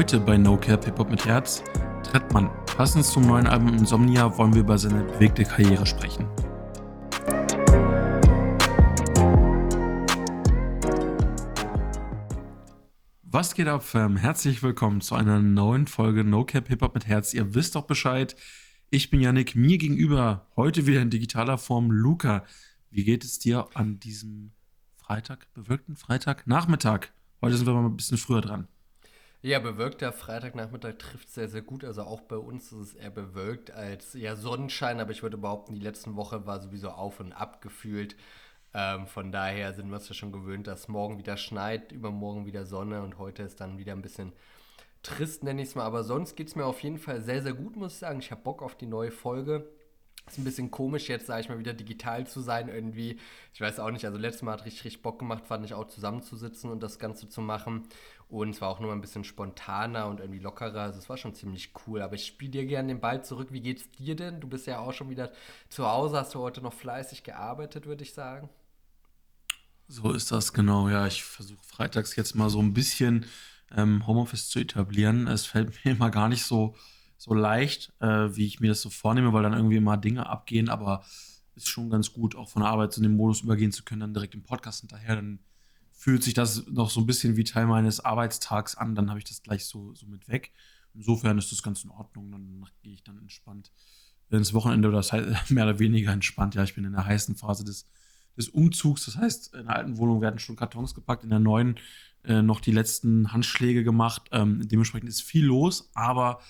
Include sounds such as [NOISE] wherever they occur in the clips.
Heute bei No Cap Hip Hop mit Herz, Trettmann. Passend zum neuen Album Insomnia wollen wir über seine bewegte Karriere sprechen. Was geht ab, Fam? Herzlich willkommen zu einer neuen Folge No Cap Hip Hop mit Herz. Ihr wisst doch Bescheid. Ich bin Yannick, mir gegenüber heute wieder in digitaler Form Luca. Wie geht es dir an diesem Freitag, bewölkten Freitagnachmittag? Heute sind wir mal ein bisschen früher dran. Ja, bewölkter Freitagnachmittag trifft sehr, sehr gut. Also auch bei uns ist es eher bewölkt als ja Sonnenschein, aber ich würde behaupten, die letzten Woche war sowieso auf und ab gefühlt. Ähm, von daher sind wir uns ja schon gewöhnt, dass morgen wieder schneit, übermorgen wieder Sonne und heute ist dann wieder ein bisschen trist, nenne ich es mal. Aber sonst geht es mir auf jeden Fall sehr, sehr gut, muss ich sagen. Ich habe Bock auf die neue Folge. Ist ein bisschen komisch jetzt, sage ich mal, wieder digital zu sein irgendwie. Ich weiß auch nicht, also letztes Mal hat richtig, richtig Bock gemacht, fand ich auch zusammenzusitzen und das Ganze zu machen. Und es war auch nur ein bisschen spontaner und irgendwie lockerer. Also es war schon ziemlich cool. Aber ich spiele dir gerne den Ball zurück. Wie geht's dir denn? Du bist ja auch schon wieder zu Hause. Hast du heute noch fleißig gearbeitet, würde ich sagen? So ist das genau. Ja, ich versuche freitags jetzt mal so ein bisschen ähm, Homeoffice zu etablieren. Es fällt [LAUGHS] mir immer gar nicht so, so leicht, äh, wie ich mir das so vornehme, weil dann irgendwie immer Dinge abgehen. Aber ist schon ganz gut, auch von der Arbeit zu dem Modus übergehen zu können, dann direkt im Podcast hinterher. Dann fühlt sich das noch so ein bisschen wie Teil meines Arbeitstags an, dann habe ich das gleich so, so mit weg. Insofern ist das ganz in Ordnung. Dann gehe ich dann entspannt ins Wochenende oder das [LAUGHS] mehr oder weniger entspannt. Ja, ich bin in der heißen Phase des, des Umzugs. Das heißt, in der alten Wohnung werden schon Kartons gepackt, in der neuen äh, noch die letzten Handschläge gemacht. Ähm, dementsprechend ist viel los, aber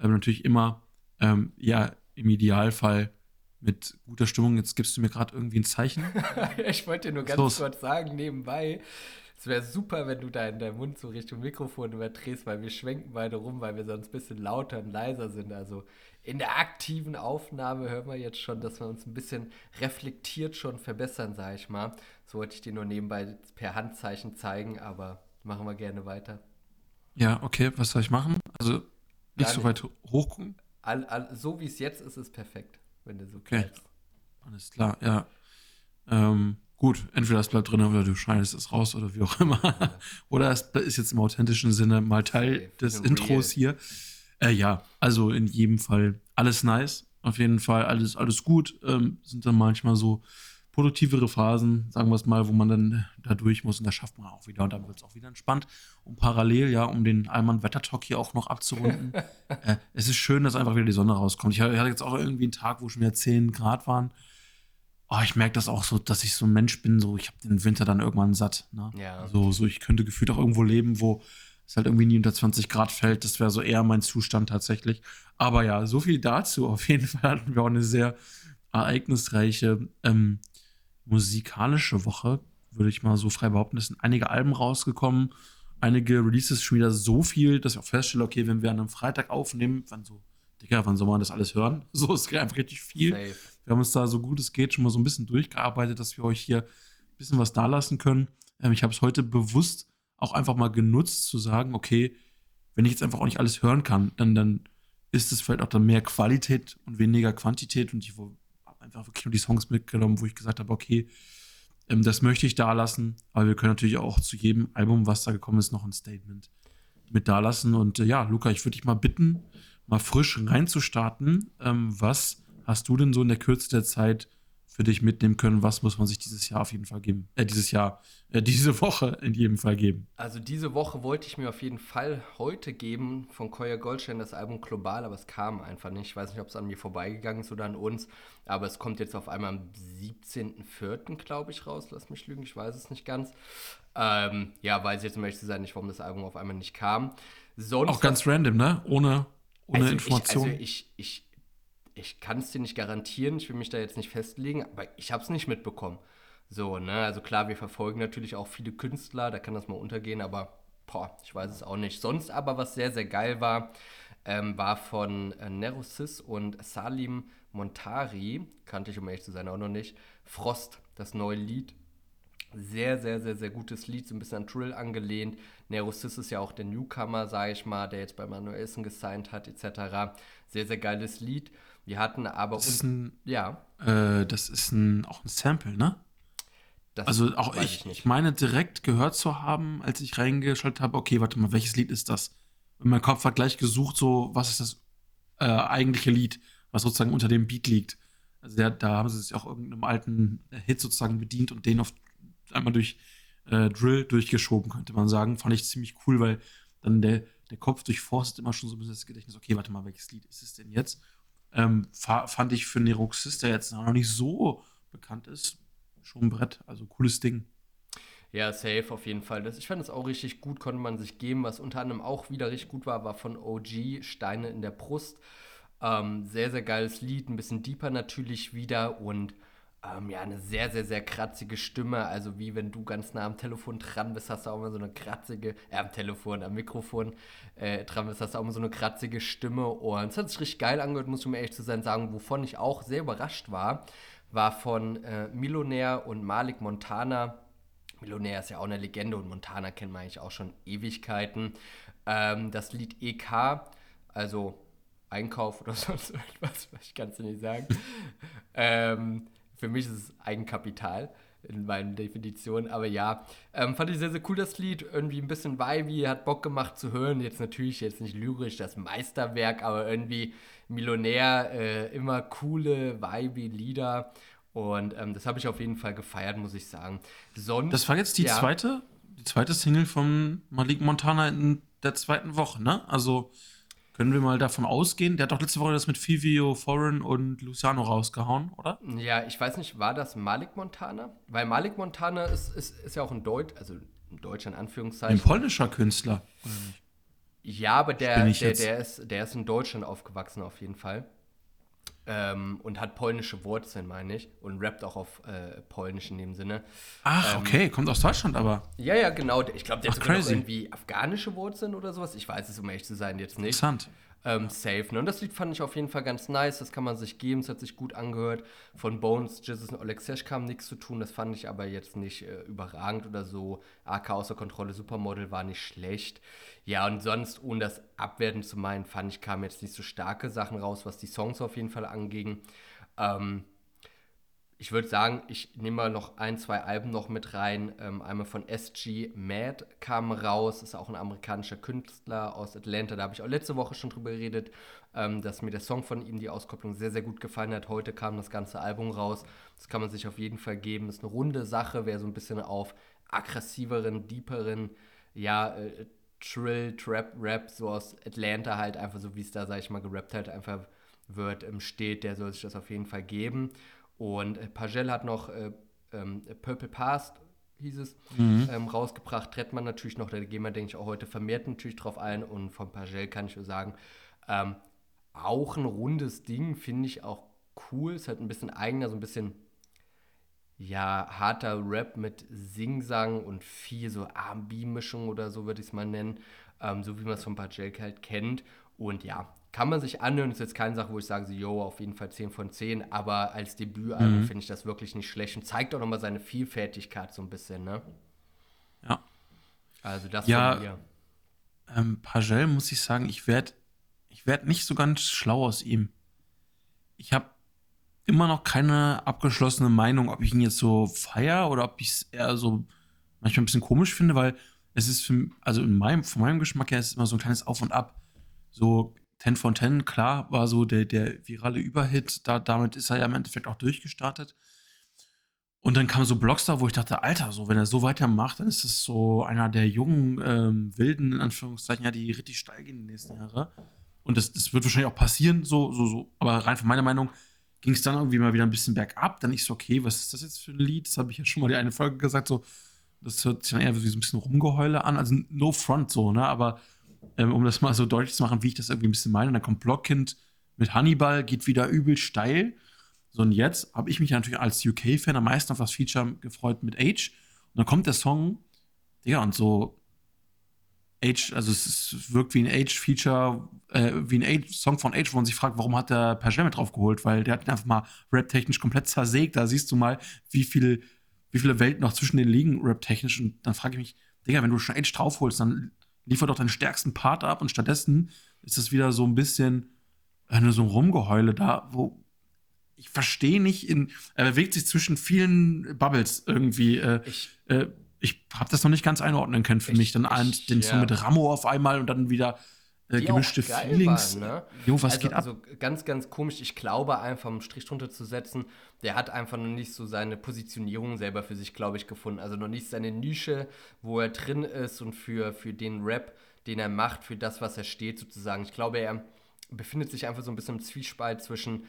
ähm, natürlich immer ähm, ja im Idealfall mit guter Stimmung. Jetzt gibst du mir gerade irgendwie ein Zeichen. [LAUGHS] ich wollte dir nur ganz Los. kurz sagen, nebenbei, es wäre super, wenn du da in deinem Mund so Richtung Mikrofon überdrehst, weil wir schwenken beide rum, weil wir sonst ein bisschen lauter und leiser sind. Also in der aktiven Aufnahme hören wir jetzt schon, dass wir uns ein bisschen reflektiert schon verbessern, sage ich mal. So wollte ich dir nur nebenbei per Handzeichen zeigen, aber machen wir gerne weiter. Ja, okay, was soll ich machen? Also nicht so weit hoch. All, all, so wie es jetzt ist, ist perfekt wenn du so okay. Kennst. Alles klar, ja. Ähm, gut, entweder es bleibt drin oder du schneidest es raus oder wie auch [LAUGHS] immer. oder es ist jetzt im authentischen Sinne mal Teil okay, des Intros hier. Äh, ja, also in jedem Fall alles nice. Auf jeden Fall alles, alles gut. Ähm, sind dann manchmal so produktivere Phasen, sagen wir es mal, wo man dann da durch muss und das schafft man auch wieder und dann wird es auch wieder entspannt. Und parallel, ja, um den Allmann Wettertalk hier auch noch abzurunden, [LAUGHS] äh, es ist schön, dass einfach wieder die Sonne rauskommt. Ich hatte jetzt auch irgendwie einen Tag, wo schon wieder 10 Grad waren. Oh, ich merke das auch so, dass ich so ein Mensch bin, so ich habe den Winter dann irgendwann satt. Ne? Ja. So, so, ich könnte gefühlt auch irgendwo leben, wo es halt irgendwie nie unter 20 Grad fällt. Das wäre so eher mein Zustand tatsächlich. Aber ja, so viel dazu. Auf jeden [LAUGHS] Fall hatten wir auch eine sehr ereignisreiche ähm, musikalische Woche, würde ich mal so frei behaupten. Es sind einige Alben rausgekommen, einige Releases schon wieder so viel, dass ich auch feststelle, okay, wenn wir an einem Freitag aufnehmen, wann so, Digga, wann soll man das alles hören? [LAUGHS] So ist einfach richtig viel. Safe. Wir haben uns da so gut es geht schon mal so ein bisschen durchgearbeitet, dass wir euch hier ein bisschen was dalassen können. Ähm, ich habe es heute bewusst auch einfach mal genutzt, zu sagen, okay, wenn ich jetzt einfach auch nicht alles hören kann, dann, dann ist es vielleicht auch dann mehr Qualität und weniger Quantität und ich einfach wirklich nur die Songs mitgenommen, wo ich gesagt habe, okay, ähm, das möchte ich da lassen. Aber wir können natürlich auch zu jedem Album, was da gekommen ist, noch ein Statement mit da lassen. Und äh, ja, Luca, ich würde dich mal bitten, mal frisch reinzustarten. Ähm, was hast du denn so in der Kürze der Zeit für dich mitnehmen können, was muss man sich dieses Jahr auf jeden Fall geben? Äh, dieses Jahr, äh, diese Woche in jedem Fall geben. Also diese Woche wollte ich mir auf jeden Fall heute geben von Koya Goldstein das Album Global, aber es kam einfach nicht. Ich weiß nicht, ob es an mir vorbeigegangen ist oder an uns, aber es kommt jetzt auf einmal am 17.04. glaube ich raus. Lass mich lügen, ich weiß es nicht ganz. Ähm, ja, weiß jetzt, um ehrlich zu sein, nicht, warum das Album auf einmal nicht kam. Sonst Auch ganz random, ne? Ohne, ohne also Information. Ich, also ich, ich ich kann es dir nicht garantieren, ich will mich da jetzt nicht festlegen, aber ich habe es nicht mitbekommen. So, ne, also klar, wir verfolgen natürlich auch viele Künstler, da kann das mal untergehen, aber boah, ich weiß es auch nicht. Sonst aber, was sehr, sehr geil war, ähm, war von äh, Nerosis und Salim Montari, kannte ich um ehrlich zu sein auch noch nicht, Frost, das neue Lied. Sehr, sehr, sehr, sehr gutes Lied, so ein bisschen an Trill angelehnt. Nerosis ist ja auch der Newcomer, sage ich mal, der jetzt bei Manuelsen gesigned hat, etc. Sehr, sehr geiles Lied. Wir hatten aber. Das ist ein, ja. Äh, das ist ein, auch ein Sample, ne? Das also auch ich, ich, ich, meine direkt gehört zu haben, als ich reingeschaltet habe, okay, warte mal, welches Lied ist das? Und mein Kopf hat gleich gesucht, so, was ist das äh, eigentliche Lied, was sozusagen unter dem Beat liegt. Also der, da haben sie sich auch irgendeinem alten Hit sozusagen bedient und den auf einmal durch äh, Drill durchgeschoben, könnte man sagen. Fand ich ziemlich cool, weil dann der, der Kopf durchforstet immer schon so ein bisschen das Gedächtnis, okay, warte mal, welches Lied ist es denn jetzt? Ähm, fand ich für Neroxis, der jetzt noch nicht so bekannt ist, schon ein Brett. Also cooles Ding. Ja, safe auf jeden Fall. Das, ich fand es auch richtig gut, konnte man sich geben. Was unter anderem auch wieder richtig gut war, war von OG Steine in der Brust. Ähm, sehr, sehr geiles Lied, ein bisschen deeper natürlich wieder und ähm, ja, eine sehr, sehr, sehr kratzige Stimme. Also wie wenn du ganz nah am Telefon dran bist, hast du auch mal so eine kratzige, äh, am Telefon, am Mikrofon äh, dran bist, hast du auch mal so eine kratzige Stimme. Und es hat sich richtig geil angehört, muss ich mir ehrlich zu sein sagen. Wovon ich auch sehr überrascht war, war von äh, Millionär und Malik Montana. Millionär ist ja auch eine Legende und Montana kennt man eigentlich auch schon Ewigkeiten. Ähm, das Lied EK, also Einkauf oder [LAUGHS] sonst irgendwas, ich kann es nicht sagen. ähm, für mich ist es Eigenkapital in meinen Definitionen, aber ja, ähm, fand ich sehr, sehr cool das Lied, irgendwie ein bisschen vibey, hat Bock gemacht zu hören, jetzt natürlich jetzt nicht lyrisch das Meisterwerk, aber irgendwie Millionär, äh, immer coole, vibey Lieder und ähm, das habe ich auf jeden Fall gefeiert, muss ich sagen. Sonst, das war jetzt die ja, zweite, die zweite Single von Malik Montana in der zweiten Woche, ne? Also können wir mal davon ausgehen? Der hat doch letzte Woche das mit Fivio Foreign und Luciano rausgehauen, oder? Ja, ich weiß nicht, war das Malik Montana? Weil Malik Montana ist, ist, ist ja auch ein Deutsch, also ein Deutscher in Anführungszeichen. Ein polnischer Künstler? Ja, aber der, der, der, ist, der ist in Deutschland aufgewachsen auf jeden Fall. Ähm, und hat polnische Wurzeln, meine ich. Und rappt auch auf äh, Polnisch in dem Sinne. Ach, ähm, okay, kommt aus Deutschland aber. Ja, ja, genau. Ich glaube, der Ach, hat irgendwie afghanische Wurzeln oder sowas. Ich weiß es, um ehrlich zu sein, jetzt nicht. Interessant. Ähm, safe. Ne? Und das Lied fand ich auf jeden Fall ganz nice. Das kann man sich geben. Es hat sich gut angehört. Von Bones, Jesus und Alexesh kam nichts zu tun. Das fand ich aber jetzt nicht äh, überragend oder so. AK außer Kontrolle Supermodel war nicht schlecht. Ja, und sonst, ohne das abwerten zu meinen, fand ich, kamen jetzt nicht so starke Sachen raus, was die Songs auf jeden Fall anging. Ähm, ich würde sagen, ich nehme mal noch ein, zwei Alben noch mit rein. Ähm, einmal von SG Mad kam raus, ist auch ein amerikanischer Künstler aus Atlanta. Da habe ich auch letzte Woche schon drüber geredet, ähm, dass mir der Song von ihm, die Auskopplung, sehr, sehr gut gefallen hat. Heute kam das ganze Album raus. Das kann man sich auf jeden Fall geben. Ist eine runde Sache, wer so ein bisschen auf aggressiveren, deeperen, ja, äh, Trill, Trap, Rap, so aus Atlanta halt einfach so, wie es da, sag ich mal, gerappt halt einfach wird, ähm, steht, der soll sich das auf jeden Fall geben. Und äh, Pagel hat noch äh, ähm, Purple Past, hieß es, mhm. ähm, rausgebracht. Trettmann natürlich noch, da gehen wir, denke ich, auch heute vermehrt natürlich drauf ein. Und von Pagel kann ich nur sagen, ähm, auch ein rundes Ding, finde ich auch cool. Es hat ein bisschen eigener, so ein bisschen ja, harter Rap mit Singsang und viel so R&B-Mischung oder so würde ich es mal nennen, ähm, so wie man es von Pajelk halt kennt. Und ja, kann man sich anhören. Ist jetzt keine Sache, wo ich sage, so, yo, auf jeden Fall 10 von 10. Aber als Debütalbum mhm. finde ich das wirklich nicht schlecht und zeigt auch nochmal seine Vielfältigkeit so ein bisschen, ne? Ja. Also das ja, von mir. Ähm, Pagel muss ich sagen, ich werde ich werd nicht so ganz schlau aus ihm. Ich habe immer noch keine abgeschlossene Meinung, ob ich ihn jetzt so feier oder ob ich es eher so manchmal ein bisschen komisch finde, weil es ist für, also in meinem, von meinem Geschmack her ist es immer so ein kleines Auf und Ab. So 10 von 10, klar, war so der, der virale Überhit. Da, damit ist er ja im Endeffekt auch durchgestartet. Und dann kam so Blockstar, wo ich dachte, Alter, so, wenn er so weitermacht, dann ist das so einer der jungen, ähm, wilden, in Anführungszeichen, ja, die richtig steil gehen in den nächsten Jahren. Und das, das wird wahrscheinlich auch passieren, so, so, so. Aber rein von meiner Meinung ging es dann irgendwie mal wieder ein bisschen bergab. Dann ich so, okay, was ist das jetzt für ein Lied? Das habe ich ja schon mal die eine Folge gesagt, so, das hört sich dann eher wie so ein bisschen Rumgeheule an. Also no front so, ne? Aber ähm, um das mal so deutlich zu machen, wie ich das irgendwie ein bisschen meine. Und dann kommt Blockkind mit Hannibal, geht wieder übel steil. So, und jetzt habe ich mich natürlich als UK-Fan am meisten auf das Feature gefreut mit Age. Und dann kommt der Song, Digga, und so Age, also es, wirkt wie ein Age-Feature, äh, wie ein Age-Song von Age, wo man sich fragt, warum hat der Per mit drauf geholt? Weil der hat ihn einfach mal rap-technisch komplett zersägt. Da siehst du mal, wie, viel, wie viele Welten noch zwischen den liegen, rap-technisch. Und dann frage ich mich, Digga, wenn du schon Age draufholst, dann liefer doch deinen stärksten Part ab und stattdessen ist es wieder so ein bisschen äh, so ein Rumgeheule da, wo ich verstehe nicht, in, er bewegt sich zwischen vielen Bubbles irgendwie. Äh, ich äh, ich habe das noch nicht ganz einordnen können für ich, mich. Dann ich, den ja. mit Ramo auf einmal und dann wieder äh, gemischte Feelings. Waren, ne? Jo, was also, geht ab? Also ganz, ganz komisch. Ich glaube einfach, um Strich drunter zu setzen, der hat einfach noch nicht so seine Positionierung selber für sich, glaube ich, gefunden. Also noch nicht seine Nische, wo er drin ist und für, für den Rap, den er macht, für das, was er steht, sozusagen. Ich glaube, er befindet sich einfach so ein bisschen im Zwiespalt zwischen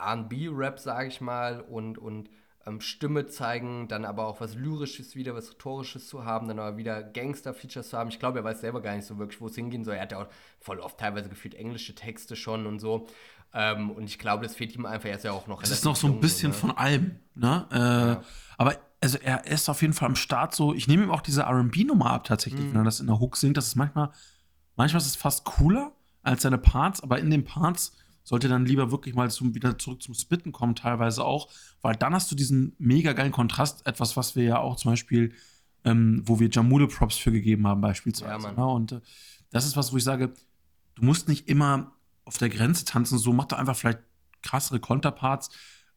RB-Rap, sage ich mal, und, und ähm, Stimme zeigen, dann aber auch was Lyrisches wieder, was Rhetorisches zu haben, dann aber wieder Gangster-Features zu haben. Ich glaube, er weiß selber gar nicht so wirklich, wo es hingehen soll. Er hat ja auch voll oft teilweise gefühlt englische Texte schon und so. Ähm, und ich glaube, das fehlt ihm einfach. Er ist ja auch noch. Es ist noch so ein bisschen so, ne? von allem, ne? Äh, ja. Aber also er ist auf jeden Fall am Start so. Ich nehme ihm auch diese RB-Nummer ab tatsächlich, mhm. wenn er das in der Hook singt. Das ist manchmal, manchmal ist es fast cooler als seine Parts, aber in den Parts sollte dann lieber wirklich mal zum, wieder zurück zum Spitten kommen, teilweise auch, weil dann hast du diesen mega geilen Kontrast, etwas, was wir ja auch zum Beispiel, ähm, wo wir Jamule Props für gegeben haben, beispielsweise. Ja, ne? Und äh, das ist was, wo ich sage, du musst nicht immer auf der Grenze tanzen, so mach doch einfach vielleicht krassere Konterparts,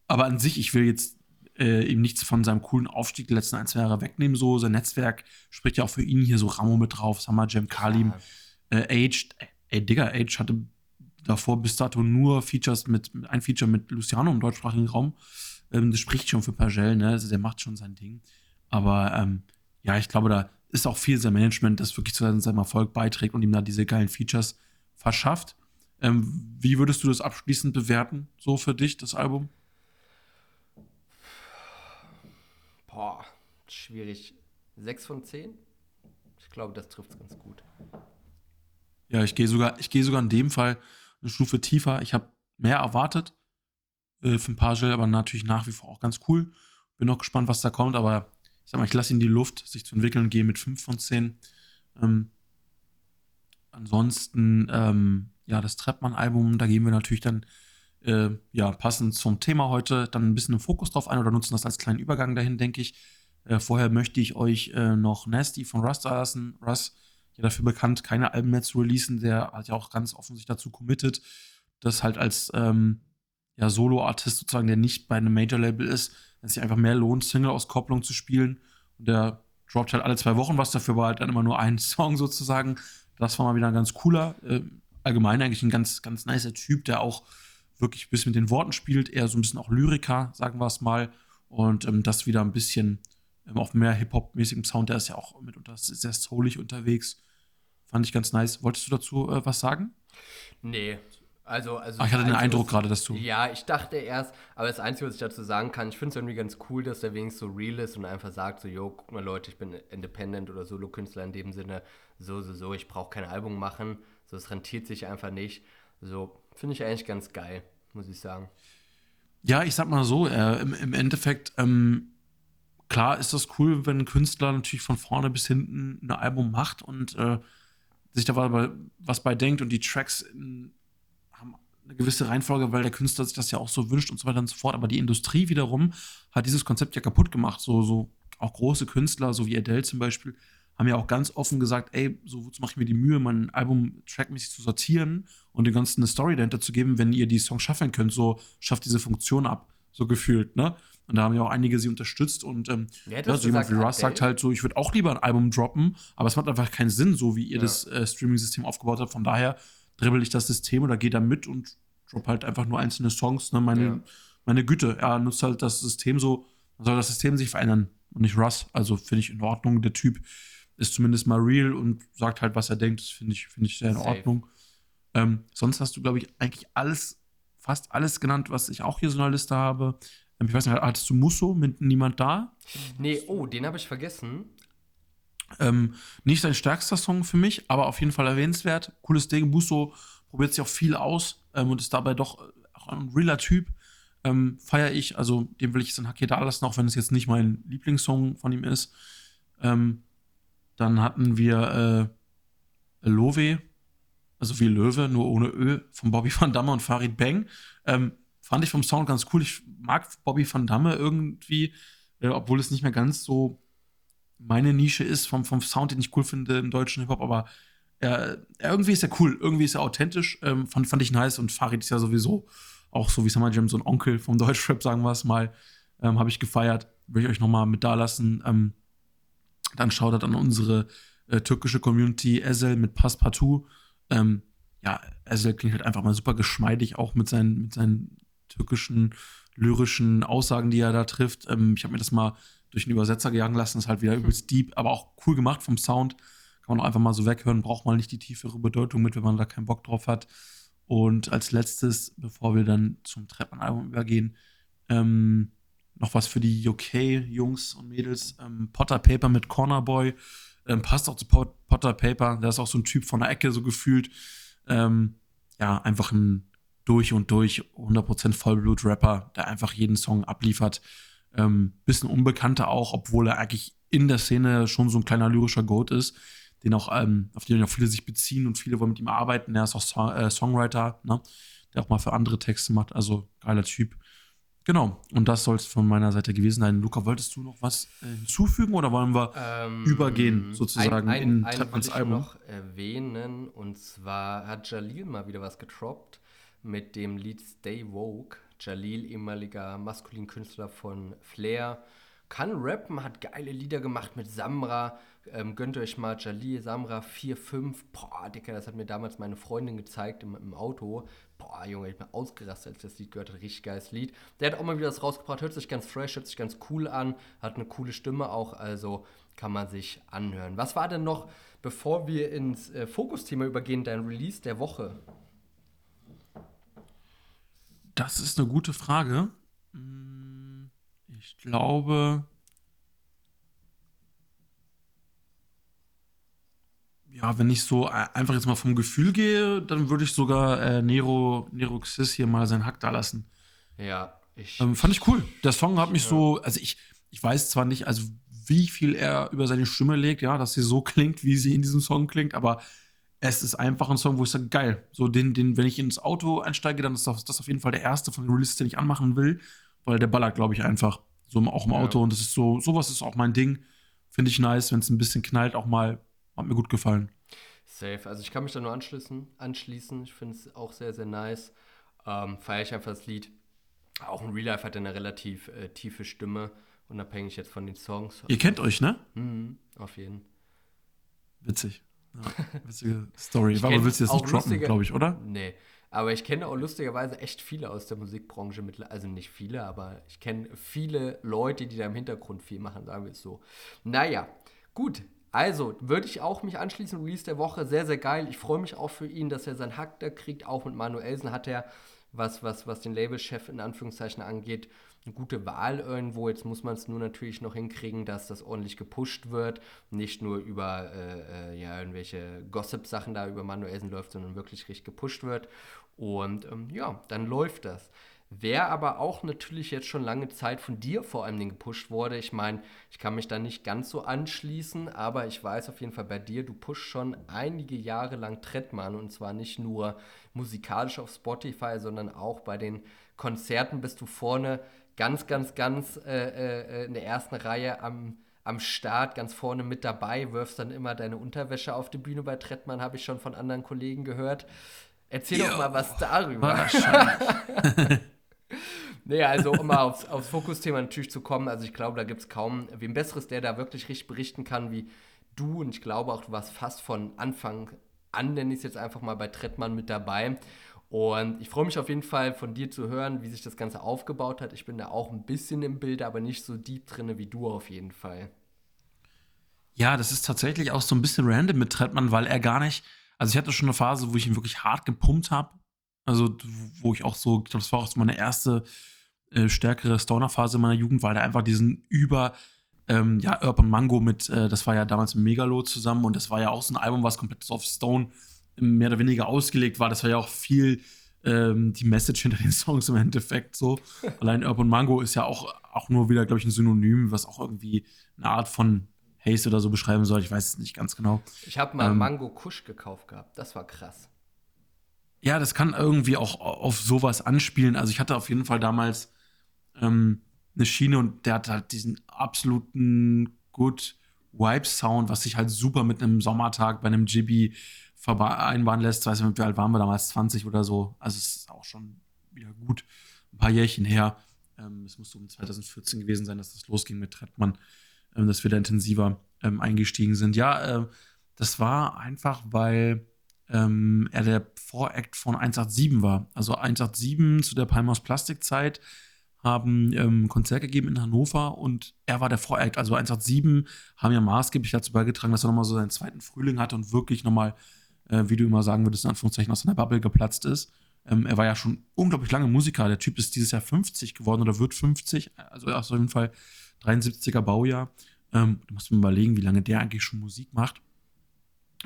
aber an sich, ich will jetzt äh, ihm nichts von seinem coolen Aufstieg die letzten ein, zwei Jahre wegnehmen, so sein Netzwerk spricht ja auch für ihn hier so Ramo mit drauf, Summer Jam, Kalim, ja. äh, Aged, ey, Digga, Age hatte davor bis dato nur Features mit, ein Feature mit Luciano im deutschsprachigen Raum. Ähm, das spricht schon für Pagel, ne? Also der macht schon sein Ding. Aber ähm, ja, ich glaube, da ist auch viel sein Management, das wirklich zu seinem Erfolg beiträgt und ihm da diese geilen Features verschafft. Ähm, wie würdest du das abschließend bewerten, so für dich, das Album? Boah, schwierig. Sechs von zehn? Ich glaube, das trifft es ganz gut. Ja, ich gehe sogar, ich gehe sogar in dem Fall eine Stufe tiefer. Ich habe mehr erwartet äh, für ein paar Gel, aber natürlich nach wie vor auch ganz cool. Bin noch gespannt, was da kommt, aber ich sag mal, ich lasse ihn die Luft, sich zu entwickeln gehe mit 5 von 10. Ähm, ansonsten, ähm, ja, das Treppmann-Album, da gehen wir natürlich dann, äh, ja, passend zum Thema heute, dann ein bisschen einen Fokus drauf ein oder nutzen das als kleinen Übergang dahin, denke ich. Äh, vorher möchte ich euch äh, noch Nasty von Rust lassen. Russ ja dafür bekannt, keine Alben mehr zu releasen. Der hat ja auch ganz offen sich dazu committed, das halt als ähm, ja, Solo-Artist sozusagen, der nicht bei einem Major-Label ist, dass sich einfach mehr lohnt, Single-Auskopplung zu spielen. Und der droppt halt alle zwei Wochen was, dafür war halt dann immer nur [LAUGHS] ein Song sozusagen. Das war mal wieder ein ganz cooler, äh, allgemein eigentlich ein ganz, ganz nicer Typ, der auch wirklich ein bisschen mit den Worten spielt, eher so ein bisschen auch Lyriker, sagen wir es mal. Und ähm, das wieder ein bisschen ähm, auf mehr Hip-Hop-mäßigem Sound. Der ist ja auch mitunter sehr soulig unterwegs. Fand ich ganz nice. Wolltest du dazu äh, was sagen? Nee. Also, also Ach, ich hatte den Eindruck gerade, dass du. Ja, ich dachte erst, aber das Einzige, was ich dazu sagen kann, ich finde es irgendwie ganz cool, dass der wenigstens so real ist und einfach sagt, so, yo, guck mal Leute, ich bin Independent oder Solo-Künstler in dem Sinne, so, so, so, ich brauche kein Album machen, so, es rentiert sich einfach nicht. So, finde ich eigentlich ganz geil, muss ich sagen. Ja, ich sag mal so, äh, im, im, Endeffekt, ähm, klar ist das cool, wenn ein Künstler natürlich von vorne bis hinten ein Album macht und äh, sich da was bei denkt und die Tracks in, haben eine gewisse Reihenfolge, weil der Künstler sich das ja auch so wünscht und so weiter und so fort. Aber die Industrie wiederum hat dieses Konzept ja kaputt gemacht. So, so auch große Künstler, so wie Adele zum Beispiel, haben ja auch ganz offen gesagt, ey, so wozu mache ich mir die Mühe, mein Album trackmäßig zu sortieren und dem Ganzen eine Story dahinter zu geben, wenn ihr die Songs schaffen könnt, so schafft diese Funktion ab, so gefühlt, ne? Und da haben ja auch einige sie unterstützt. Und ähm, ja, so jemand wie Russ sagt halt so, ich würde auch lieber ein Album droppen, aber es macht einfach keinen Sinn, so wie ihr ja. das äh, Streaming-System aufgebaut habt. Von daher dribbel ich das System oder gehe da mit und drop halt einfach nur einzelne Songs. Ne? Meine, ja. meine Güte, er nutzt halt das System so, dann soll das System sich verändern und nicht Russ. Also finde ich in Ordnung. Der Typ ist zumindest mal real und sagt halt, was er denkt. Das finde ich, find ich sehr in Safe. Ordnung. Ähm, sonst hast du, glaube ich, eigentlich alles, fast alles genannt, was ich auch hier so in der Liste habe. Ähm, ich weiß nicht, hattest du Musso mit Niemand da? Nee, oh, den habe ich vergessen. Ähm, nicht sein stärkster Song für mich, aber auf jeden Fall erwähnenswert. Cooles Ding. Musso probiert sich auch viel aus ähm, und ist dabei doch äh, auch ein realer Typ. Ähm, Feiere ich, also dem will ich jetzt ein Hack da lassen, auch wenn es jetzt nicht mein Lieblingssong von ihm ist. Ähm, dann hatten wir äh, Love, also wie Löwe, nur ohne Ö, von Bobby [LAUGHS] van Damme und Farid Bang. Ähm, fand ich vom Sound ganz cool. Ich mag Bobby van Damme irgendwie, äh, obwohl es nicht mehr ganz so meine Nische ist vom, vom Sound, den ich cool finde im deutschen Hip-Hop, aber äh, irgendwie ist er cool, irgendwie ist er authentisch, ähm, fand, fand ich nice und Farid ist ja sowieso auch so wie Summer Jam, so ein Onkel vom [LAUGHS] Deutschrap, sagen wir es mal, ähm, habe ich gefeiert. Will ich euch nochmal mit da lassen. Ähm, dann schaut er an unsere äh, türkische Community, Ezel mit Passepartout. Ähm, ja, Ezel klingt halt einfach mal super geschmeidig, auch mit seinen, mit seinen türkischen lyrischen Aussagen, die er da trifft. Ähm, ich habe mir das mal durch einen Übersetzer gegangen lassen, ist halt wieder mhm. übelst deep, aber auch cool gemacht vom Sound. Kann man auch einfach mal so weghören, braucht man nicht die tiefere Bedeutung mit, wenn man da keinen Bock drauf hat. Und als letztes, bevor wir dann zum Treppmann-Album übergehen, ähm, noch was für die UK-Jungs und Mädels. Ähm, Potter Paper mit Corner Boy. Ähm, passt auch zu Potter Paper. Der ist auch so ein Typ von der Ecke, so gefühlt. Ähm, ja, einfach ein durch und durch 100% Vollblut-Rapper, der einfach jeden Song abliefert. Ähm, bisschen unbekannter auch, obwohl er eigentlich in der Szene schon so ein kleiner lyrischer Goat ist, den auch, ähm, auf den auch viele sich beziehen und viele wollen mit ihm arbeiten. Er ist auch Song äh, Songwriter, ne? der auch mal für andere Texte macht. Also geiler Typ. Genau, und das soll es von meiner Seite gewesen sein. Luca, wolltest du noch was äh, hinzufügen oder wollen wir ähm, übergehen sozusagen ein, ein, in Treppmanns Album? noch erwähnen und zwar hat Jalil mal wieder was getroppt mit dem Lied Stay Woke. Jalil, ehemaliger maskulin Künstler von Flair, kann rappen, hat geile Lieder gemacht mit Samra. Ähm, gönnt euch mal Jalil, Samra 4, 5. Boah, Dicker, das hat mir damals meine Freundin gezeigt im, im Auto. Boah, Junge, ich bin ausgerastet, als ich das Lied gehört habe. Richtig geiles Lied. Der hat auch mal wieder das rausgebracht, hört sich ganz fresh, hört sich ganz cool an, hat eine coole Stimme auch, also kann man sich anhören. Was war denn noch, bevor wir ins äh, Fokusthema übergehen, dein Release der Woche? Das ist eine gute Frage. Hm, ich glaube. Ja, wenn ich so einfach jetzt mal vom Gefühl gehe, dann würde ich sogar äh, Nero, Nero Xis hier mal seinen Hack da lassen. Ja, ich. Ähm, fand ich cool. Der Song hat mich ja. so, also ich, ich weiß zwar nicht, also wie viel er über seine Stimme legt, ja, dass sie so klingt, wie sie in diesem Song klingt, aber es ist einfach ein Song, wo ich sage, geil. So, den, den, wenn ich ins Auto einsteige, dann ist das, das auf jeden Fall der erste von den Releases, den ich anmachen will, weil der ballert, glaube ich, einfach. So auch im Auto. Ja. Und das ist so, sowas ist auch mein Ding. Finde ich nice, wenn es ein bisschen knallt, auch mal. Hat mir gut gefallen. Safe. Also ich kann mich da nur anschließen. anschließen. Ich finde es auch sehr, sehr nice. Ähm, Feiere ich einfach das Lied. Auch ein Real Life hat eine relativ äh, tiefe Stimme, unabhängig jetzt von den Songs. Ihr kennt euch, ne? Mhm, auf jeden Fall. Witzig. Ja, witzige Story. Aber willst du jetzt nicht droppen, glaube ich, oder? Nee. Aber ich kenne auch lustigerweise echt viele aus der Musikbranche mittlerweile. Also nicht viele, aber ich kenne viele Leute, die da im Hintergrund viel machen, sagen wir es so. Naja, gut. Also, würde ich auch mich anschließen, Release der Woche, sehr, sehr geil. Ich freue mich auch für ihn, dass er seinen Hack da kriegt. Auch mit Manuelsen hat er, was, was, was den Labelchef in Anführungszeichen angeht, eine gute Wahl irgendwo. Jetzt muss man es nur natürlich noch hinkriegen, dass das ordentlich gepusht wird. Nicht nur über äh, äh, ja, irgendwelche Gossip-Sachen da über Manuelsen läuft, sondern wirklich richtig gepusht wird. Und ähm, ja, dann läuft das. Wer aber auch natürlich jetzt schon lange Zeit von dir vor allem gepusht wurde, ich meine, ich kann mich da nicht ganz so anschließen, aber ich weiß auf jeden Fall bei dir, du pushst schon einige Jahre lang Trettmann und zwar nicht nur musikalisch auf Spotify, sondern auch bei den Konzerten bist du vorne ganz, ganz, ganz äh, äh, in der ersten Reihe am, am Start, ganz vorne mit dabei, wirfst dann immer deine Unterwäsche auf die Bühne bei Trettmann, habe ich schon von anderen Kollegen gehört. Erzähl jo. doch mal was darüber. [LAUGHS] [LAUGHS] nee, also um mal aufs, aufs Fokusthema natürlich zu kommen, also ich glaube, da gibt es kaum wem Besseres, der da wirklich richtig berichten kann wie du und ich glaube auch, du warst fast von Anfang an, nenne ich es jetzt einfach mal bei Trettmann mit dabei und ich freue mich auf jeden Fall von dir zu hören, wie sich das Ganze aufgebaut hat. Ich bin da auch ein bisschen im Bild, aber nicht so deep drin wie du auf jeden Fall. Ja, das ist tatsächlich auch so ein bisschen random mit Trettmann, weil er gar nicht. Also ich hatte schon eine Phase, wo ich ihn wirklich hart gepumpt habe. Also wo ich auch so, ich glaube, das war auch so meine erste äh, stärkere Stoner-Phase meiner Jugend, weil er einfach diesen über ähm, ja, Urban Mango mit, äh, das war ja damals mit Megalo zusammen und das war ja auch so ein Album, was komplett auf Stone mehr oder weniger ausgelegt war. Das war ja auch viel ähm, die Message hinter den Songs im Endeffekt so. [LAUGHS] Allein Urban Mango ist ja auch, auch nur wieder, glaube ich, ein Synonym, was auch irgendwie eine Art von Haze oder so beschreiben soll. Ich weiß es nicht ganz genau. Ich habe mal ähm, Mango Kush gekauft gehabt. Das war krass. Ja, das kann irgendwie auch auf sowas anspielen. Also ich hatte auf jeden Fall damals ähm, eine Schiene und der hat halt diesen absoluten Good Vibe Sound, was sich halt super mit einem Sommertag bei einem Jibby vereinbaren lässt. Weiß nicht, wie alt waren wir damals? 20 oder so. Also es ist auch schon wieder gut. Ein paar Jährchen her. Ähm, es musste um 2014 gewesen sein, dass das losging mit Trettmann, ähm, dass wir da intensiver ähm, eingestiegen sind. Ja, äh, das war einfach, weil ähm, er der Voract von 187 war. Also 187 zu der Palmos Plastikzeit haben ähm, Konzert gegeben in Hannover und er war der Voract. Also 187 haben ja maßgeblich dazu beigetragen, dass er nochmal so seinen zweiten Frühling hatte und wirklich nochmal, äh, wie du immer sagen würdest, in Anführungszeichen aus seiner Bubble geplatzt ist. Ähm, er war ja schon unglaublich lange Musiker. Der Typ ist dieses Jahr 50 geworden oder wird 50. Also auf jeden Fall 73er Baujahr. Ähm, du musst mir überlegen, wie lange der eigentlich schon Musik macht.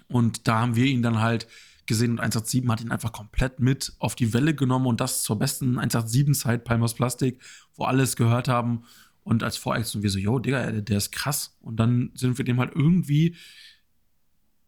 Und da haben wir ihn dann halt gesehen und 187 hat ihn einfach komplett mit auf die Welle genommen und das zur besten 187-Zeit, Palmos Plastik, wo alles gehört haben. Und als Vorex und wir so, yo, Digga, der ist krass. Und dann sind wir dem halt irgendwie,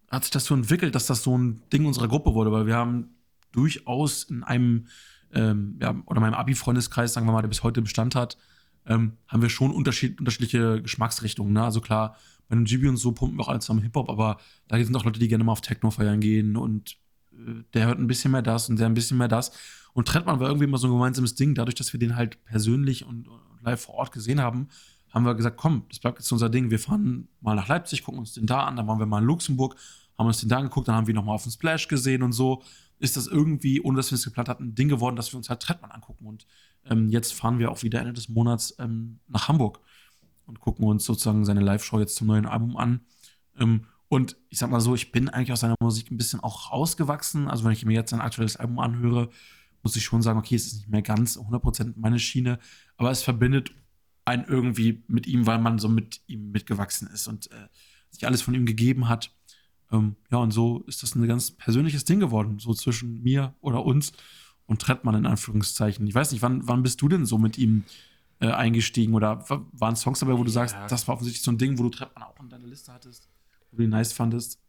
hat sich das so entwickelt, dass das so ein Ding unserer Gruppe wurde, weil wir haben durchaus in einem, ähm, ja, oder meinem Abi-Freundeskreis, sagen wir mal, der bis heute Bestand hat, ähm, haben wir schon unterschied unterschiedliche Geschmacksrichtungen. Ne? Also klar, bei einem Gibi und so pumpen wir auch alles zusammen Hip-Hop, aber da sind auch Leute, die gerne mal auf Techno feiern gehen und äh, der hört ein bisschen mehr das und der ein bisschen mehr das. Und Trettmann war irgendwie immer so ein gemeinsames Ding. Dadurch, dass wir den halt persönlich und, und live vor Ort gesehen haben, haben wir gesagt, komm, das bleibt jetzt unser Ding. Wir fahren mal nach Leipzig, gucken uns den da an. Dann waren wir mal in Luxemburg, haben uns den da angeguckt, dann haben wir nochmal auf den Splash gesehen und so. Ist das irgendwie, ohne dass wir es geplant hatten, ein Ding geworden, dass wir uns halt Trettmann angucken. Und ähm, jetzt fahren wir auch wieder Ende des Monats ähm, nach Hamburg und gucken uns sozusagen seine Live-Show jetzt zum neuen Album an. Ähm, und ich sag mal so, ich bin eigentlich aus seiner Musik ein bisschen auch rausgewachsen. Also wenn ich mir jetzt sein aktuelles Album anhöre, muss ich schon sagen, okay, es ist nicht mehr ganz 100% meine Schiene, aber es verbindet einen irgendwie mit ihm, weil man so mit ihm mitgewachsen ist und äh, sich alles von ihm gegeben hat. Ähm, ja, und so ist das ein ganz persönliches Ding geworden, so zwischen mir oder uns und Trettmann in Anführungszeichen. Ich weiß nicht, wann, wann bist du denn so mit ihm äh, eingestiegen oder waren Songs dabei, wo du sagst, das war offensichtlich so ein Ding, wo du Trettmann auch in deiner Liste hattest, wo du ihn nice fandest?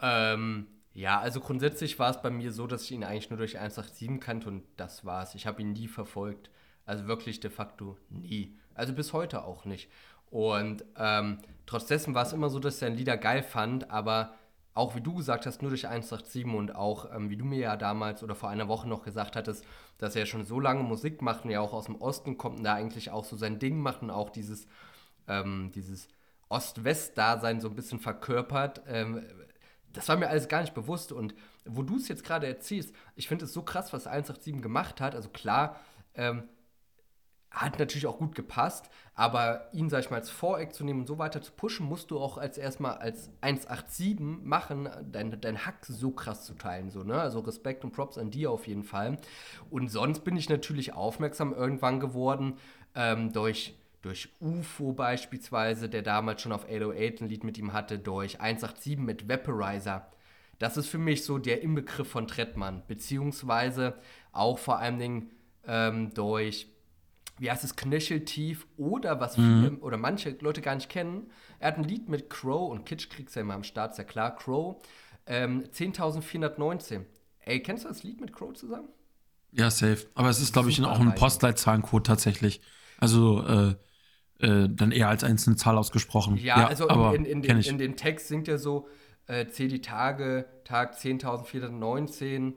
Ähm, ja, also grundsätzlich war es bei mir so, dass ich ihn eigentlich nur durch 187 kannte und das war's. Ich habe ihn nie verfolgt. Also wirklich de facto nie. Also bis heute auch nicht. Und ähm, trotz war es immer so, dass ich seine Lieder geil fand, aber auch wie du gesagt hast, nur durch 187 und auch ähm, wie du mir ja damals oder vor einer Woche noch gesagt hattest, dass er schon so lange Musik macht und ja auch aus dem Osten kommt und da eigentlich auch so sein Ding macht und auch dieses, ähm, dieses Ost-West-Dasein so ein bisschen verkörpert. Ähm, das war mir alles gar nicht bewusst und wo du es jetzt gerade erzählst, ich finde es so krass, was 187 gemacht hat. Also klar, ähm, hat natürlich auch gut gepasst, aber ihn, sag ich mal, als Voreck zu nehmen und so weiter zu pushen, musst du auch als erstmal als 187 machen, dein, dein Hack so krass zu teilen, so, ne? Also Respekt und Props an dir auf jeden Fall. Und sonst bin ich natürlich aufmerksam irgendwann geworden ähm, durch, durch UFO beispielsweise, der damals schon auf 808 ein Lied mit ihm hatte, durch 187 mit Vaporizer. Das ist für mich so der Inbegriff von Trettmann, beziehungsweise auch vor allen Dingen ähm, durch wie heißt es, knöcheltief oder was mhm. viele oder manche Leute gar nicht kennen. Er hat ein Lied mit Crow und Kitsch kriegst ja immer am Start, ist ja klar. Crow, ähm, 10.419. Ey, kennst du das Lied mit Crow zusammen? Ja, safe. Aber es ist, glaube ich, auch ein Postleitzahlencode tatsächlich. Also, äh, äh, dann eher als einzelne Zahl ausgesprochen. Ja, ja also in, in, in, in, dem Text singt er so, äh, zähl die Tage, Tag 10.419,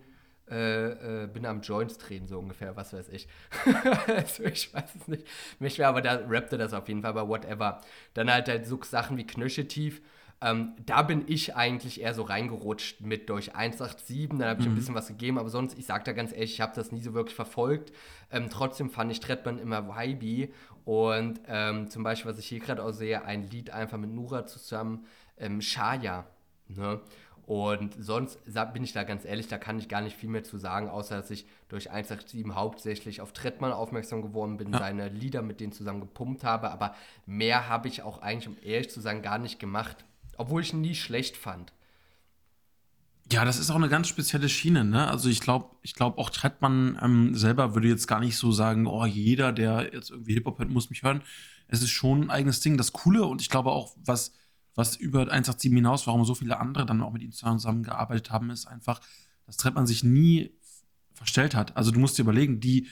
äh, äh, bin am Joints drehen, so ungefähr, was weiß ich. [LAUGHS] also ich weiß es nicht. Mich wäre aber da rappte das auf jeden Fall, aber whatever. Dann halt halt so Sachen wie Knöcheltief. Ähm, da bin ich eigentlich eher so reingerutscht mit durch 187, dann habe ich mhm. ein bisschen was gegeben, aber sonst, ich sage da ganz ehrlich, ich habe das nie so wirklich verfolgt. Ähm, trotzdem fand ich Trettmann immer vibey und ähm, zum Beispiel, was ich hier gerade auch sehe, ein Lied einfach mit Nura zusammen, ähm, Shaya. Ne? Und sonst bin ich da ganz ehrlich, da kann ich gar nicht viel mehr zu sagen, außer dass ich durch 187 hauptsächlich auf Trettmann aufmerksam geworden bin, ja. seine Lieder mit denen zusammen gepumpt habe. Aber mehr habe ich auch eigentlich, um ehrlich zu sein, gar nicht gemacht. Obwohl ich ihn nie schlecht fand. Ja, das ist auch eine ganz spezielle Schiene, ne? Also ich glaube, ich glaube auch Trettmann ähm, selber würde jetzt gar nicht so sagen, oh, jeder, der jetzt irgendwie Hip-Hop hört, muss mich hören. Es ist schon ein eigenes Ding. Das Coole und ich glaube auch, was was über 187 hinaus, warum so viele andere dann auch mit ihm zusammengearbeitet haben, ist einfach, dass Trettmann sich nie verstellt hat. Also du musst dir überlegen, die,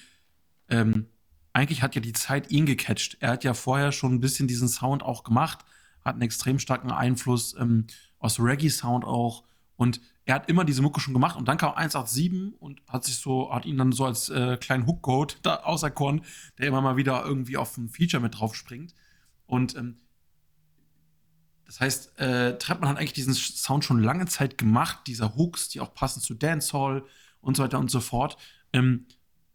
ähm, eigentlich hat ja die Zeit ihn gecatcht. Er hat ja vorher schon ein bisschen diesen Sound auch gemacht, hat einen extrem starken Einfluss ähm, aus Reggae-Sound auch. Und er hat immer diese Mucke schon gemacht und dann kam 187 und hat sich so, hat ihn dann so als äh, kleinen Hook-Goat [LAUGHS] da auserkoren, der immer mal wieder irgendwie auf ein Feature mit drauf springt. Und ähm, das heißt, äh, Treppmann hat eigentlich diesen Sound schon lange Zeit gemacht, dieser Hooks, die auch passen zu Dancehall und so weiter und so fort. Ähm,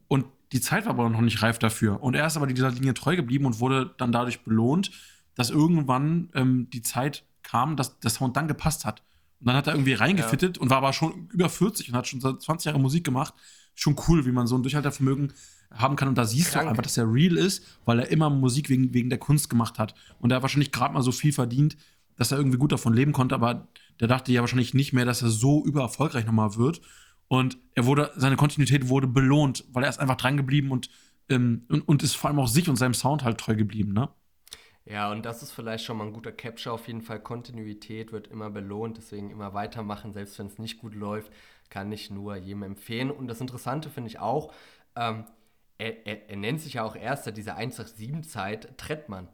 und die Zeit war aber noch nicht reif dafür. Und er ist aber dieser Linie treu geblieben und wurde dann dadurch belohnt, dass irgendwann ähm, die Zeit kam, dass der Sound dann gepasst hat. Und dann hat er irgendwie reingefittet ja. und war aber schon über 40 und hat schon seit 20 Jahre Musik gemacht. Schon cool, wie man so ein Durchhaltevermögen haben kann. Und da siehst Krank. du einfach, dass er real ist, weil er immer Musik wegen, wegen der Kunst gemacht hat. Und er hat wahrscheinlich gerade mal so viel verdient, dass er irgendwie gut davon leben konnte, aber der dachte ja wahrscheinlich nicht mehr, dass er so übererfolgreich nochmal wird. Und er wurde, seine Kontinuität wurde belohnt, weil er ist einfach dran geblieben und, ähm, und, und ist vor allem auch sich und seinem Sound halt treu geblieben, ne? Ja, und das ist vielleicht schon mal ein guter Capture. Auf jeden Fall Kontinuität wird immer belohnt, deswegen immer weitermachen, selbst wenn es nicht gut läuft, kann ich nur jedem empfehlen. Und das Interessante finde ich auch, ähm, er, er, er, nennt sich ja auch erst seit dieser 187-Zeit Trettmann.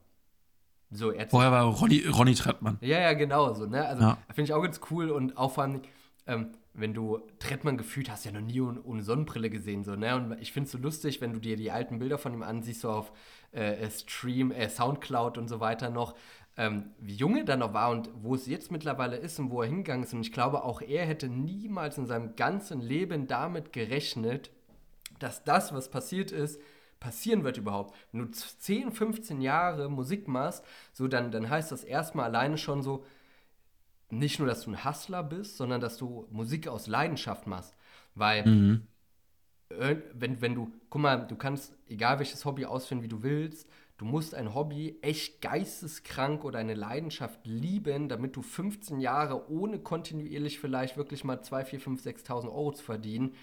So, Vorher war Ronny, Ronny Trettmann. Ja, ja, genau so. Ne? Also ja. finde ich auch ganz cool und auch vor allem, ähm, wenn du Trettmann gefühlt hast, ja noch nie ohne Sonnenbrille gesehen. So, ne? Und ich finde es so lustig, wenn du dir die alten Bilder von ihm ansiehst, so auf äh, Stream, äh, Soundcloud und so weiter noch, ähm, wie jung er dann noch war und wo es jetzt mittlerweile ist und wo er hingegangen ist. Und ich glaube, auch er hätte niemals in seinem ganzen Leben damit gerechnet, dass das, was passiert ist, passieren wird überhaupt. Wenn du 10, 15 Jahre Musik machst, so dann, dann heißt das erstmal alleine schon so, nicht nur, dass du ein Hustler bist, sondern dass du Musik aus Leidenschaft machst. Weil, mhm. wenn, wenn du, guck mal, du kannst, egal welches Hobby ausführen, wie du willst, du musst ein Hobby echt geisteskrank oder eine Leidenschaft lieben, damit du 15 Jahre ohne kontinuierlich vielleicht wirklich mal 2, 4, 5, 6.000 Euro zu verdienen,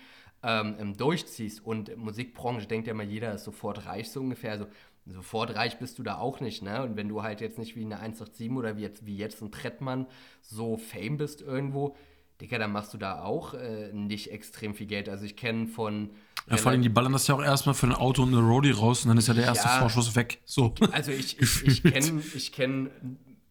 ähm, durchziehst. Und Musikbranche denkt ja immer, jeder ist sofort reich, so ungefähr. Also sofort reich bist du da auch nicht, ne? Und wenn du halt jetzt nicht wie eine 187 oder wie jetzt, wie jetzt ein Trettmann so Fame bist irgendwo, Digga, dann machst du da auch äh, nicht extrem viel Geld. Also ich kenne von. Ja, vor allem, die ballern das ja auch erstmal für ein Auto und eine Roadie raus und dann ist ja der erste ja, Vorschuss weg. So. Also ich, [LAUGHS] ich, ich kenne ich kenn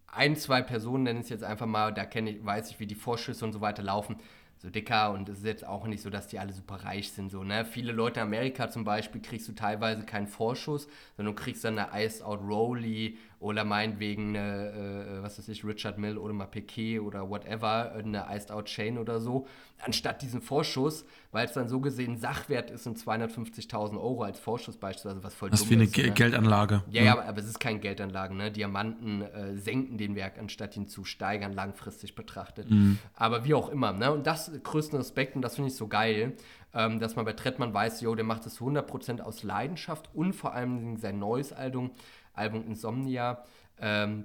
ein, zwei Personen, nenne ich es jetzt einfach mal, da kenne ich, weiß ich, wie die Vorschüsse und so weiter laufen so dicker und es ist jetzt auch nicht so, dass die alle super reich sind. So, ne? Viele Leute in Amerika zum Beispiel kriegst du teilweise keinen Vorschuss, sondern du kriegst dann eine Iced Out Rolly oder meinetwegen eine, äh, was weiß ich, Richard Mill oder mal Piquet oder whatever, eine Iced Out Chain oder so, anstatt diesen Vorschuss, weil es dann so gesehen Sachwert ist und 250.000 Euro als Vorschuss beispielsweise, was voll Das ist wie eine ist, ne? Geldanlage. Ja, ja, aber, aber, es ist kein Geldanlage. Ne? Diamanten äh, senken den Wert, anstatt ihn zu steigern, langfristig betrachtet. Mhm. Aber wie auch immer. Ne? Und das größten Respekt und das finde ich so geil, ähm, dass man bei Trettmann weiß, yo, der macht das 100% aus Leidenschaft und vor allem sein neues Album Album Insomnia. Ähm,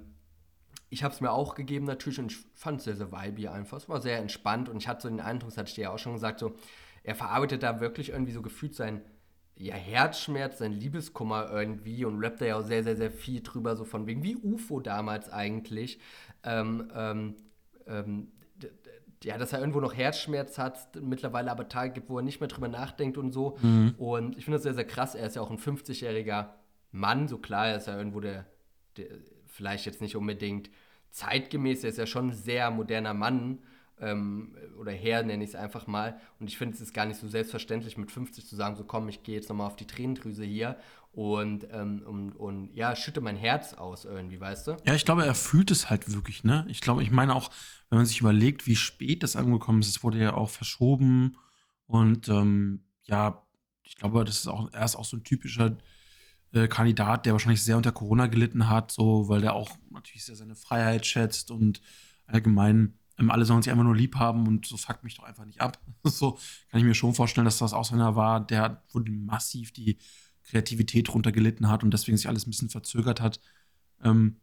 ich habe es mir auch gegeben natürlich und ich fand es sehr, sehr vibey einfach. Es war sehr entspannt und ich hatte so den Eindruck, das hatte ich dir ja auch schon gesagt, so, er verarbeitet da wirklich irgendwie so gefühlt sein ja, Herzschmerz, sein Liebeskummer irgendwie und rappt da ja auch sehr, sehr, sehr viel drüber, so von wegen wie UFO damals eigentlich. Ähm, ähm, ähm, ja, dass er irgendwo noch Herzschmerz hat, mittlerweile aber Tage gibt, wo er nicht mehr drüber nachdenkt und so. Mhm. Und ich finde das sehr, sehr krass. Er ist ja auch ein 50-jähriger Mann, so klar, er ist ja irgendwo der, der, vielleicht jetzt nicht unbedingt zeitgemäß, er ist ja schon ein sehr moderner Mann ähm, oder Herr, nenne ich es einfach mal. Und ich finde, es ist gar nicht so selbstverständlich, mit 50 zu sagen, so komm, ich gehe jetzt nochmal auf die Tränendrüse hier und, ähm, und, und ja, schütte mein Herz aus irgendwie, weißt du? Ja, ich glaube, er fühlt es halt wirklich, ne? Ich glaube, ich meine auch, wenn man sich überlegt, wie spät das angekommen ist, es wurde ja auch verschoben und ähm, ja, ich glaube, das ist auch, er ist auch so ein typischer äh, Kandidat, der wahrscheinlich sehr unter Corona gelitten hat, so, weil der auch natürlich sehr seine Freiheit schätzt und allgemein ähm, alle sollen sich einfach nur lieb haben und so fuckt mich doch einfach nicht ab. [LAUGHS] so kann ich mir schon vorstellen, dass das auch einer war, der wo massiv die Kreativität runter gelitten hat und deswegen sich alles ein bisschen verzögert hat. Ähm,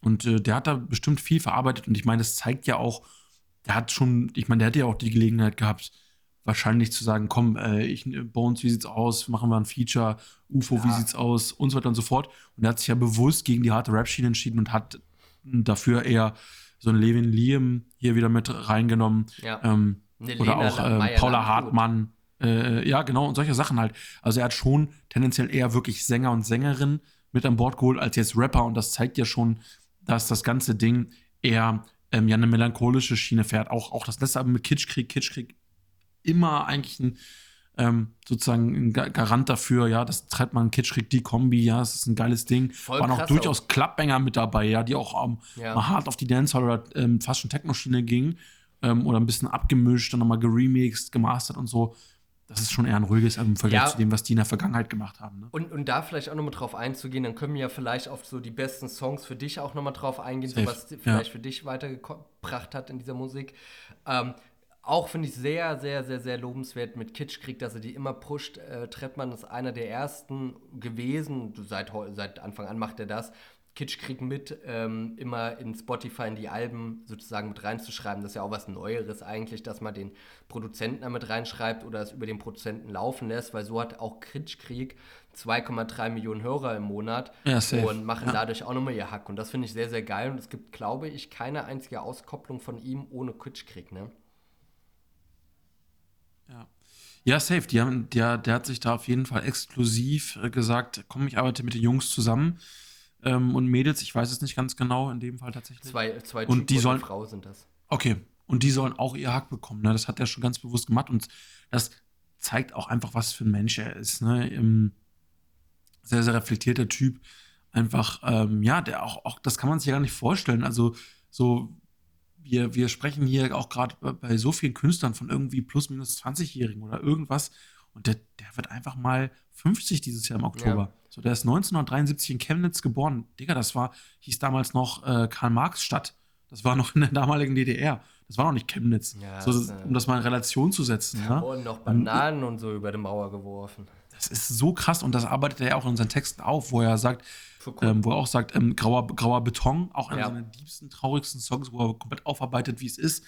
und äh, der hat da bestimmt viel verarbeitet und ich meine, das zeigt ja auch, der hat schon, ich meine, der hätte ja auch die Gelegenheit gehabt, wahrscheinlich zu sagen, komm, äh, ich, Bones, wie sieht's aus? Machen wir ein Feature, UFO, ja. wie sieht's aus? Und so weiter und so fort. Und er hat sich ja bewusst gegen die harte Rap-Schiene entschieden und hat dafür eher so einen Levin Liam hier wieder mit reingenommen. Ja. Ähm, oder auch äh, Paula Hartmann. Äh, ja, genau, und solche Sachen halt. Also er hat schon tendenziell eher wirklich Sänger und Sängerinnen mit an Bord geholt als jetzt Rapper. Und das zeigt ja schon, dass das ganze Ding eher ähm, ja eine melancholische Schiene fährt. Auch, auch das letzte Album mit Kitschkrieg. Kitschkrieg immer eigentlich ein ähm, sozusagen ein Garant dafür, ja, das Trettmann Kitschkrieg, die Kombi, ja, es ist ein geiles Ding. Voll Waren auch durchaus Klappbanger mit dabei, ja, die auch ähm, ja. mal hart auf die Dancehall oder ähm, fast schon Techno-Schiene gingen ähm, oder ein bisschen abgemischt, dann nochmal geremixed, gemastert und so. Das ist schon eher ein ruhiges Album im Vergleich ja. zu dem, was die in der Vergangenheit gemacht haben. Ne? Und, und da vielleicht auch nochmal drauf einzugehen, dann können wir ja vielleicht auf so die besten Songs für dich auch nochmal drauf eingehen, so was vielleicht ja. für dich weitergebracht hat in dieser Musik. Ähm, auch finde ich sehr, sehr, sehr, sehr lobenswert mit Kitschkrieg, dass er die immer pusht. Äh, Trettmann ist einer der ersten gewesen, seit, seit Anfang an macht er das, Kitschkrieg mit ähm, immer in Spotify in die Alben sozusagen mit reinzuschreiben. Das ist ja auch was Neueres eigentlich, dass man den Produzenten da mit reinschreibt oder es über den Produzenten laufen lässt, weil so hat auch Kitschkrieg 2,3 Millionen Hörer im Monat ja, und machen ja. dadurch auch nochmal ihr Hack. Und das finde ich sehr, sehr geil. Und es gibt, glaube ich, keine einzige Auskopplung von ihm ohne Kitschkrieg, ne? Ja. Ja, safe. Die haben, der, der hat sich da auf jeden Fall exklusiv äh, gesagt, komm, ich arbeite mit den Jungs zusammen ähm, und Mädels, ich weiß es nicht ganz genau, in dem Fall tatsächlich. Zwei, zwei und die sollen, Frau sind das. Okay. Und die sollen auch ihr Hack bekommen. Ne? Das hat er schon ganz bewusst gemacht. Und das zeigt auch einfach, was für ein Mensch er ist. Ne? Im sehr, sehr reflektierter Typ. Einfach, ähm, ja, der auch, auch, das kann man sich ja gar nicht vorstellen. Also, so, wir, wir sprechen hier auch gerade bei so vielen Künstlern von irgendwie plus minus 20-Jährigen oder irgendwas. Und der, der wird einfach mal 50 dieses Jahr im Oktober. Ja. So, der ist 1973 in Chemnitz geboren. Digga, das war, hieß damals noch äh, Karl-Marx-Stadt. Das war noch in der damaligen DDR. Das war noch nicht Chemnitz. Ja, so, um das mal in Relation zu setzen. Ja? Ne? Und noch Bananen und, und so über die Mauer geworfen. Das ist so krass und das arbeitet er ja auch in seinen Texten auf, wo er sagt, ähm, wo er auch sagt, ähm, grauer, grauer Beton, auch einer ja. seiner liebsten, traurigsten Songs, wo er komplett aufarbeitet, wie es ist,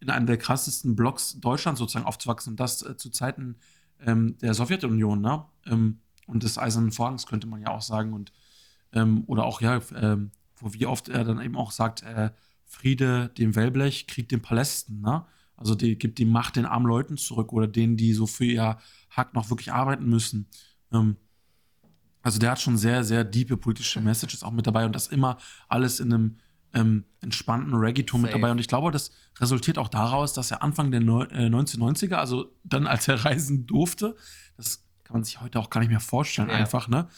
in einem der krassesten Blocks Deutschlands sozusagen aufzuwachsen und das äh, zu Zeiten ähm, der Sowjetunion, ne? Ähm, und des Eisernen Vorhangs könnte man ja auch sagen. Und, ähm, oder auch, ja, ähm, wo wie oft er dann eben auch sagt, äh, Friede dem Wellblech, Krieg den Palästen, ne? Also die gibt die Macht den armen Leuten zurück oder denen, die so für ihr Hack noch wirklich arbeiten müssen. Ähm, also der hat schon sehr, sehr diepe politische Messages auch mit dabei und das immer alles in einem ähm, entspannten Reggaeton mit dabei. Und ich glaube, das resultiert auch daraus, dass er Anfang der no äh, 1990er, also dann als er [LAUGHS] reisen durfte, das kann man sich heute auch gar nicht mehr vorstellen, ja. einfach, ne?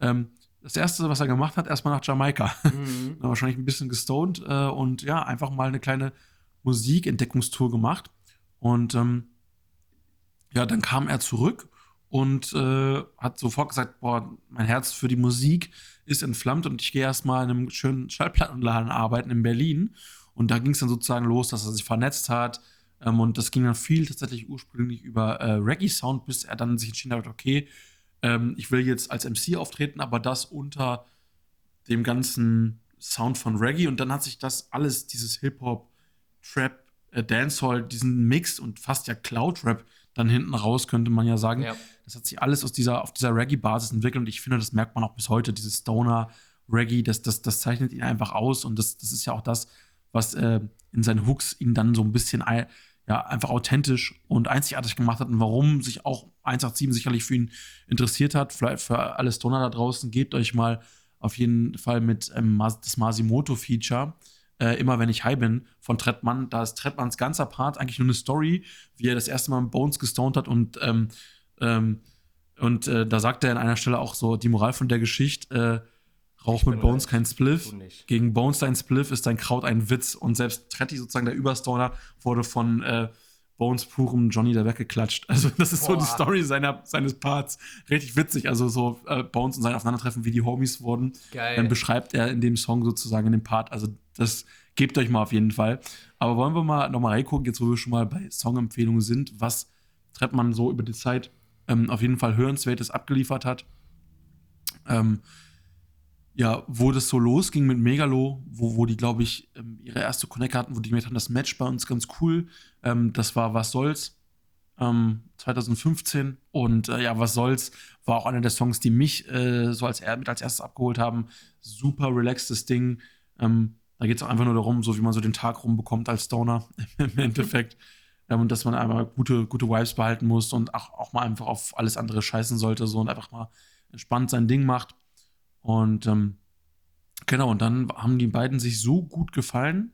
Ähm, das erste, was er gemacht hat, erstmal nach Jamaika. Mhm. [LAUGHS] wahrscheinlich ein bisschen gestoned äh, und ja, einfach mal eine kleine Musikentdeckungstour gemacht. Und ähm, ja, dann kam er zurück und äh, hat sofort gesagt, boah, mein Herz für die Musik ist entflammt und ich gehe erstmal in einem schönen Schallplattenladen arbeiten in Berlin. Und da ging es dann sozusagen los, dass er sich vernetzt hat. Ähm, und das ging dann viel tatsächlich ursprünglich über äh, Reggae-Sound, bis er dann sich entschieden hat, okay, ähm, ich will jetzt als MC auftreten, aber das unter dem ganzen Sound von Reggae. Und dann hat sich das alles, dieses Hip-Hop, Trap, äh, Dancehall, diesen Mix und fast ja Cloud-Rap dann hinten raus, könnte man ja sagen. Ja. Das hat sich alles aus dieser, auf dieser Reggae-Basis entwickelt und ich finde, das merkt man auch bis heute, dieses Stoner-Reggae, das, das, das zeichnet ihn einfach aus und das, das ist ja auch das, was äh, in seinen Hooks ihn dann so ein bisschen ja, einfach authentisch und einzigartig gemacht hat und warum sich auch 187 sicherlich für ihn interessiert hat. Vielleicht für alle Stoner da draußen, gebt euch mal auf jeden Fall mit ähm, das Masimoto-Feature äh, immer wenn ich high bin, von Trettmann. Da ist Trettmanns ganzer Part eigentlich nur eine Story, wie er das erste Mal Bones gestoned hat und, ähm, ähm, und äh, da sagt er an einer Stelle auch so, die Moral von der Geschichte, äh, Rauch mit Bones kein Spliff. Gegen Bones dein Spliff ist dein Kraut ein Witz. Und selbst Tretti, sozusagen der Überstoner, wurde von äh, Bones purem Johnny da weggeklatscht. [LAUGHS] Also, das ist Boah. so die Story seiner, seines Parts. Richtig witzig. Also, so äh, Bones und sein Aufeinandertreffen, wie die Homies wurden. Geil. Dann beschreibt er in dem Song sozusagen in dem Part. Also, das gebt euch mal auf jeden Fall. Aber wollen wir mal nochmal reingucken, jetzt wo wir schon mal bei Songempfehlungen sind, was Treppmann so über die Zeit ähm, auf jeden Fall Hörenswertes abgeliefert hat. Ähm, ja, wo das so losging mit Megalo, wo, wo die, glaube ich, ähm, ihre erste Connect hatten, wo die gemerkt haben, das Match bei uns ganz cool. Ähm, das war Was soll's? 2015 ähm, und äh, ja, was soll's, war auch einer der Songs, die mich äh, so als, mit als erstes abgeholt haben. Super relaxtes Ding. Ähm, da geht es auch einfach nur darum, so wie man so den Tag rumbekommt als Stoner [LAUGHS] im Endeffekt. Ähm, und dass man einmal gute, gute Vibes behalten muss und auch, auch mal einfach auf alles andere scheißen sollte so und einfach mal entspannt sein Ding macht. Und ähm, genau, und dann haben die beiden sich so gut gefallen,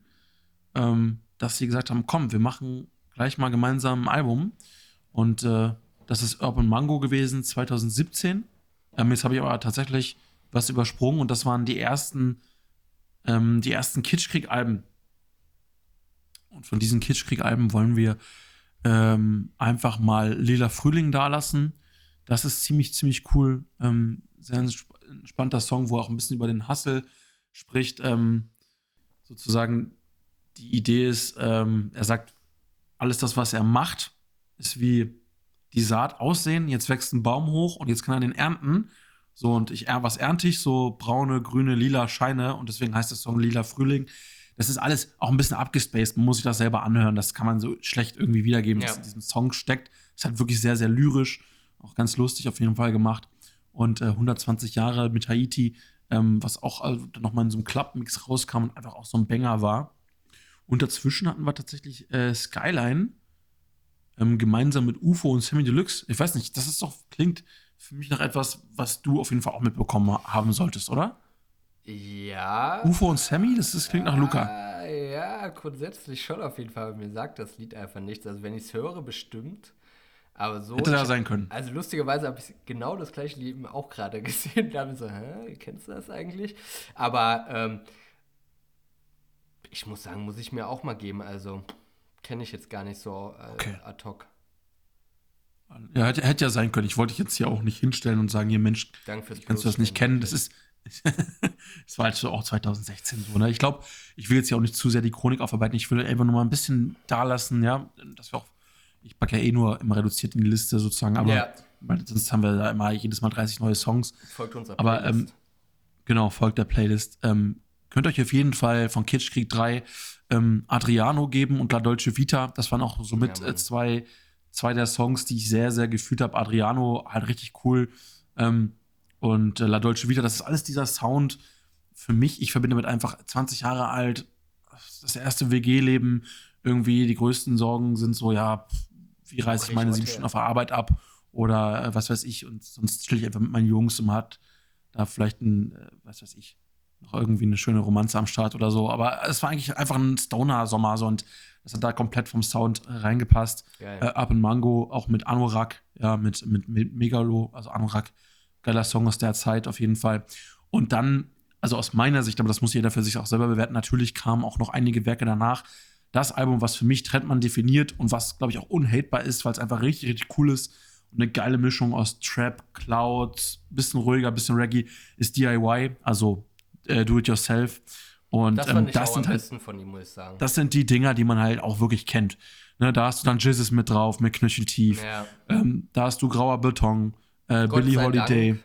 ähm, dass sie gesagt haben, komm, wir machen gleich mal gemeinsam ein Album. Und äh, Das ist Urban Mango gewesen, 2017. Ähm, jetzt habe ich aber tatsächlich was übersprungen und das waren die ersten, ähm, die ersten Kitschkrieg-Alben. Und von diesen Kitschkrieg-Alben wollen wir ähm, einfach mal Lila Frühling dalassen. Das ist ziemlich, ziemlich cool. Ähm, sehr entspannter Song, wo er auch ein bisschen über den Hustle spricht. Ähm, sozusagen die Idee ist, ähm, er sagt, alles das, was er macht, ist wie die Saat aussehen. Jetzt wächst ein Baum hoch und jetzt kann er den ernten. So, und ich, was ernte ich? So braune, grüne, lila Scheine. Und deswegen heißt der Song Lila Frühling. Das ist alles auch ein bisschen abgespaced. Man muss sich das selber anhören. Das kann man so schlecht irgendwie wiedergeben, ja. was in diesem Song steckt. Es hat wirklich sehr, sehr lyrisch. Auch ganz lustig auf jeden Fall gemacht. Und äh, 120 Jahre mit Haiti, ähm, was auch also, nochmal in so einem Club-Mix rauskam und einfach auch so ein Banger war. Und dazwischen hatten wir tatsächlich äh, Skyline ähm, gemeinsam mit UFO und Sammy Deluxe. Ich weiß nicht, das ist doch, klingt für mich nach etwas, was du auf jeden Fall auch mitbekommen haben solltest, oder? Ja. UFO und Sammy, das, das klingt nach Luca. Ja, grundsätzlich schon auf jeden Fall. Mir sagt das Lied einfach nichts. Also wenn ich es höre, bestimmt. Aber so. Hätte da sein können. Also lustigerweise habe ich genau das gleiche Lied auch gerade [LAUGHS] gesehen. Da habe ich so, hä, kennst du das eigentlich? Aber ähm, ich muss sagen, muss ich mir auch mal geben. Also kenne ich jetzt gar nicht so äh, okay. ad hoc. Ja, hätte, hätte, ja sein können. Ich wollte dich jetzt hier auch nicht hinstellen und sagen, hier Mensch, kannst du das nicht kennen. Das ist, [LAUGHS] das war halt so auch 2016 so. Ne? Ich glaube, ich will jetzt ja auch nicht zu sehr die Chronik aufarbeiten. Ich will einfach nur mal ein bisschen da lassen, ja, dass wir auch, ich packe ja eh nur immer reduziert in die Liste sozusagen, aber ja. sonst haben wir da immer jedes Mal 30 neue Songs. Folgt uns Aber ähm, genau, folgt der Playlist. Ähm, könnt euch auf jeden Fall von Kitschkrieg 3 ähm, Adriano geben und La Dolce Vita. Das waren auch somit ja, äh, zwei, zwei der Songs, die ich sehr, sehr gefühlt habe. Adriano halt richtig cool. Ähm, und äh, La Dolce Vita, das ist alles dieser Sound. Für mich, ich verbinde mit einfach 20 Jahre alt, das erste WG-Leben. Irgendwie die größten Sorgen sind so, ja, wie reiße ich meine sieben Stunden auf der Arbeit ab oder äh, was weiß ich. Und sonst chill ich einfach mit meinen Jungs und hat da vielleicht ein, äh, was weiß ich, noch irgendwie eine schöne Romanze am Start oder so. Aber es war eigentlich einfach ein Stoner-Sommer so und das hat da komplett vom Sound reingepasst. Äh, Up in Mango, auch mit Anorak, ja, mit, mit, mit Megalo, also Anorak, geiler Song aus der Zeit auf jeden Fall. Und dann, also aus meiner Sicht, aber das muss jeder für sich auch selber bewerten, natürlich kamen auch noch einige Werke danach. Das Album, was für mich Trendmann definiert und was, glaube ich, auch unhatebar ist, weil es einfach richtig, richtig cool ist und eine geile Mischung aus Trap, Cloud, bisschen ruhiger, bisschen Reggae, ist DIY, also äh, Do-It-Yourself. Und das, ähm, das sind halt, von ihm, muss ich sagen. Das sind die Dinger, die man halt auch wirklich kennt. Ne, da hast du dann Jizzes mit drauf, mit Knöcheltief. Ja. Ähm, da hast du Grauer Beton, äh, Billie Holiday. Dank.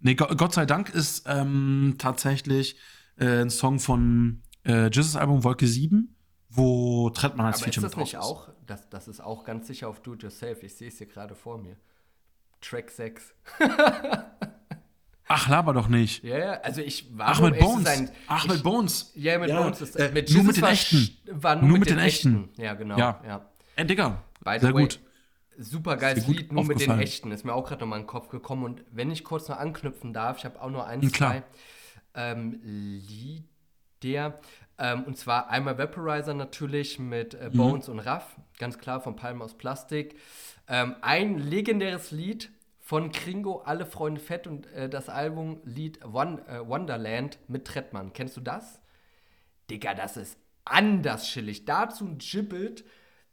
Nee, Gott sei Dank ist ähm, tatsächlich äh, ein Song von äh, Jizzes Album Wolke 7, wo Trettmann als Aber Feature ist das mit drauf nicht ist. Auch, das, das ist auch ganz sicher auf Do It Yourself. Ich sehe es hier gerade vor mir. Track 6. Ach, laber doch nicht. Ja, ja, also ich war Ach, mit Bones. Ein, Ach, mit Bones. Ja, mit ja. Bones. Ist, äh, mit nur mit den echten. War nur, nur mit, mit, den, den echten. echten. Ja, genau. Ja, ja. Ey, Digga, By sehr way, gut. Super geiles Lied, nur mit den echten. Ist mir auch gerade nochmal in den Kopf gekommen. Und wenn ich kurz noch anknüpfen darf, ich habe auch nur ein, ja, zwei ähm, Lieder. Ähm, und zwar einmal Vaporizer natürlich mit äh, mhm. Bones mhm. und Raff. Ganz klar, von Palmen aus Plastik. Ähm, ein legendäres Lied von Kringo, Alle Freunde Fett und äh, das Albumlied Won äh, Wonderland mit Trettmann. Kennst du das? Digga, das ist anders chillig. Dazu ein Gibbet.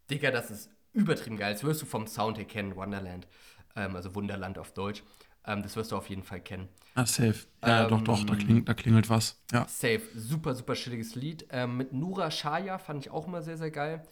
Digga, das ist übertrieben geil. Das wirst du vom Sound her kennen, Wonderland. Ähm, also Wunderland auf Deutsch. Ähm, das wirst du auf jeden Fall kennen. Ah, safe. Ja, ähm, doch, doch, da klingelt, da klingelt was. Ja. Safe. Super, super chilliges Lied. Ähm, mit Nura Shaya fand ich auch immer sehr, sehr geil.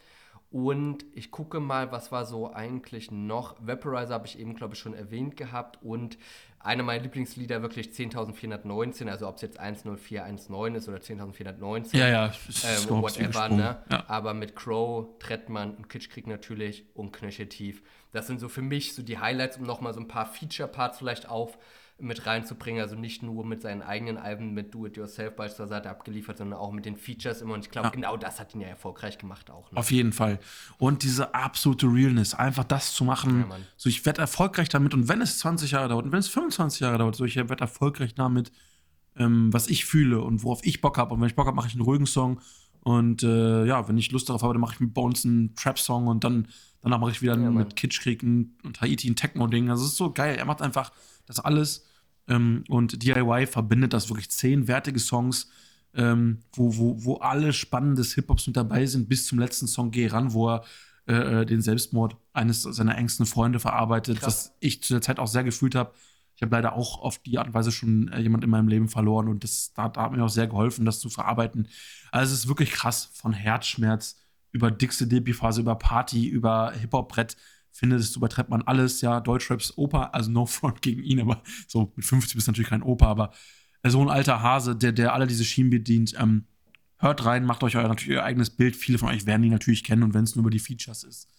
Und ich gucke mal, was war so eigentlich noch. Vaporizer habe ich eben, glaube ich, schon erwähnt gehabt. Und eine meiner Lieblingslieder wirklich 10.419, also ob es jetzt 10419 ist oder 10.419. Ja, ja, ähm, whatever, ne? Ja. Aber mit Crow, Trettmann und Kitschkrieg natürlich und Knöcheltief. Das sind so für mich so die Highlights, um nochmal so ein paar Feature-Parts vielleicht auf mit reinzubringen. Also nicht nur mit seinen eigenen Alben mit Do It Yourself beispielsweise abgeliefert, sondern auch mit den Features immer. Und ich glaube, ja. genau das hat ihn ja erfolgreich gemacht auch. Ne? Auf jeden Fall. Und diese absolute Realness, einfach das zu machen. Ja, so, ich werde erfolgreich damit. Und wenn es 20 Jahre dauert und wenn es 25 Jahre dauert, so, ich werde erfolgreich damit, ähm, was ich fühle und worauf ich Bock habe. Und wenn ich Bock habe, mache ich einen ruhigen Song. Und äh, ja, wenn ich Lust darauf habe, dann mache ich mit Bones einen Trap-Song und dann danach mache ich wieder ja, mit Kitschkrieg und Haiti ein Techno-Ding. Also es ist so geil. Er macht einfach das alles. Ähm, und DIY verbindet das wirklich zehn wertige Songs, ähm, wo, wo, wo alle spannendes Hip-Hops mit dabei sind, bis zum letzten Song Geh ran, wo er äh, äh, den Selbstmord eines seiner engsten Freunde verarbeitet, Krass. was ich zu der Zeit auch sehr gefühlt habe. Ich habe leider auch auf die Art und Weise schon äh, jemand in meinem Leben verloren und das, da, da hat mir auch sehr geholfen, das zu verarbeiten. Also es ist wirklich krass, von Herzschmerz über dickste Depi-Phase, über Party, über Hip-Hop-Brett findest du bei Treppmann alles, ja, Deutschraps Opa, also no front [LAUGHS] gegen ihn, aber so mit 50 bist du natürlich kein Opa, aber so ein alter Hase, der, der alle diese Schienen bedient. Ähm, hört rein, macht euch euer, natürlich euer eigenes Bild. Viele von euch werden ihn natürlich kennen und wenn es nur über die Features ist.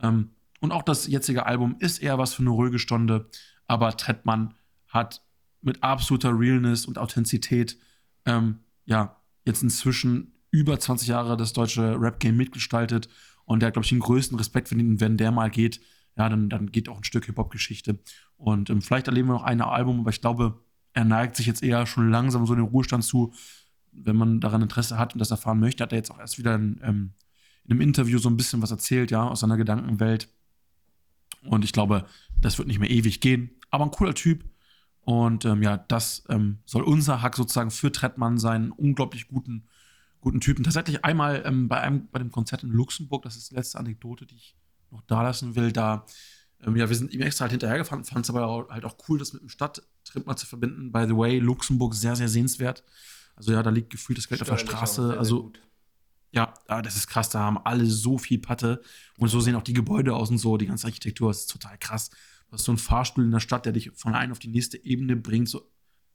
Ähm, und auch das jetzige Album ist eher was für eine ruhige Stunde aber Trettmann hat mit absoluter Realness und Authentizität ähm, ja jetzt inzwischen über 20 Jahre das deutsche Rap-Game mitgestaltet und der hat, glaube ich, den größten Respekt verdient. Und wenn der mal geht, ja, dann, dann geht auch ein Stück Hip-Hop-Geschichte. Und ähm, vielleicht erleben wir noch ein Album, aber ich glaube, er neigt sich jetzt eher schon langsam so in den Ruhestand zu. Wenn man daran Interesse hat und das erfahren möchte, hat er jetzt auch erst wieder in, ähm, in einem Interview so ein bisschen was erzählt, ja, aus seiner Gedankenwelt. Und ich glaube, das wird nicht mehr ewig gehen aber ein cooler Typ. Und ähm, ja, das ähm, soll unser Hack sozusagen für Trettmann sein. Unglaublich guten, guten Typen. Tatsächlich einmal ähm, bei, einem, bei dem Konzert in Luxemburg, das ist die letzte Anekdote, die ich noch da lassen will, da, ähm, ja, wir sind ihm extra halt hinterhergefahren, fanden es aber auch, halt auch cool, das mit dem Stadttrip mal zu verbinden. By the way, Luxemburg sehr, sehr sehenswert. Also ja, da liegt gefühlt das Geld auf der Straße. Sehr, also sehr ja, das ist krass, da haben alle so viel Patte und so sehen auch die Gebäude aus und so, die ganze Architektur, ist total krass. Du hast so einen Fahrstuhl in der Stadt, der dich von einer auf die nächste Ebene bringt. So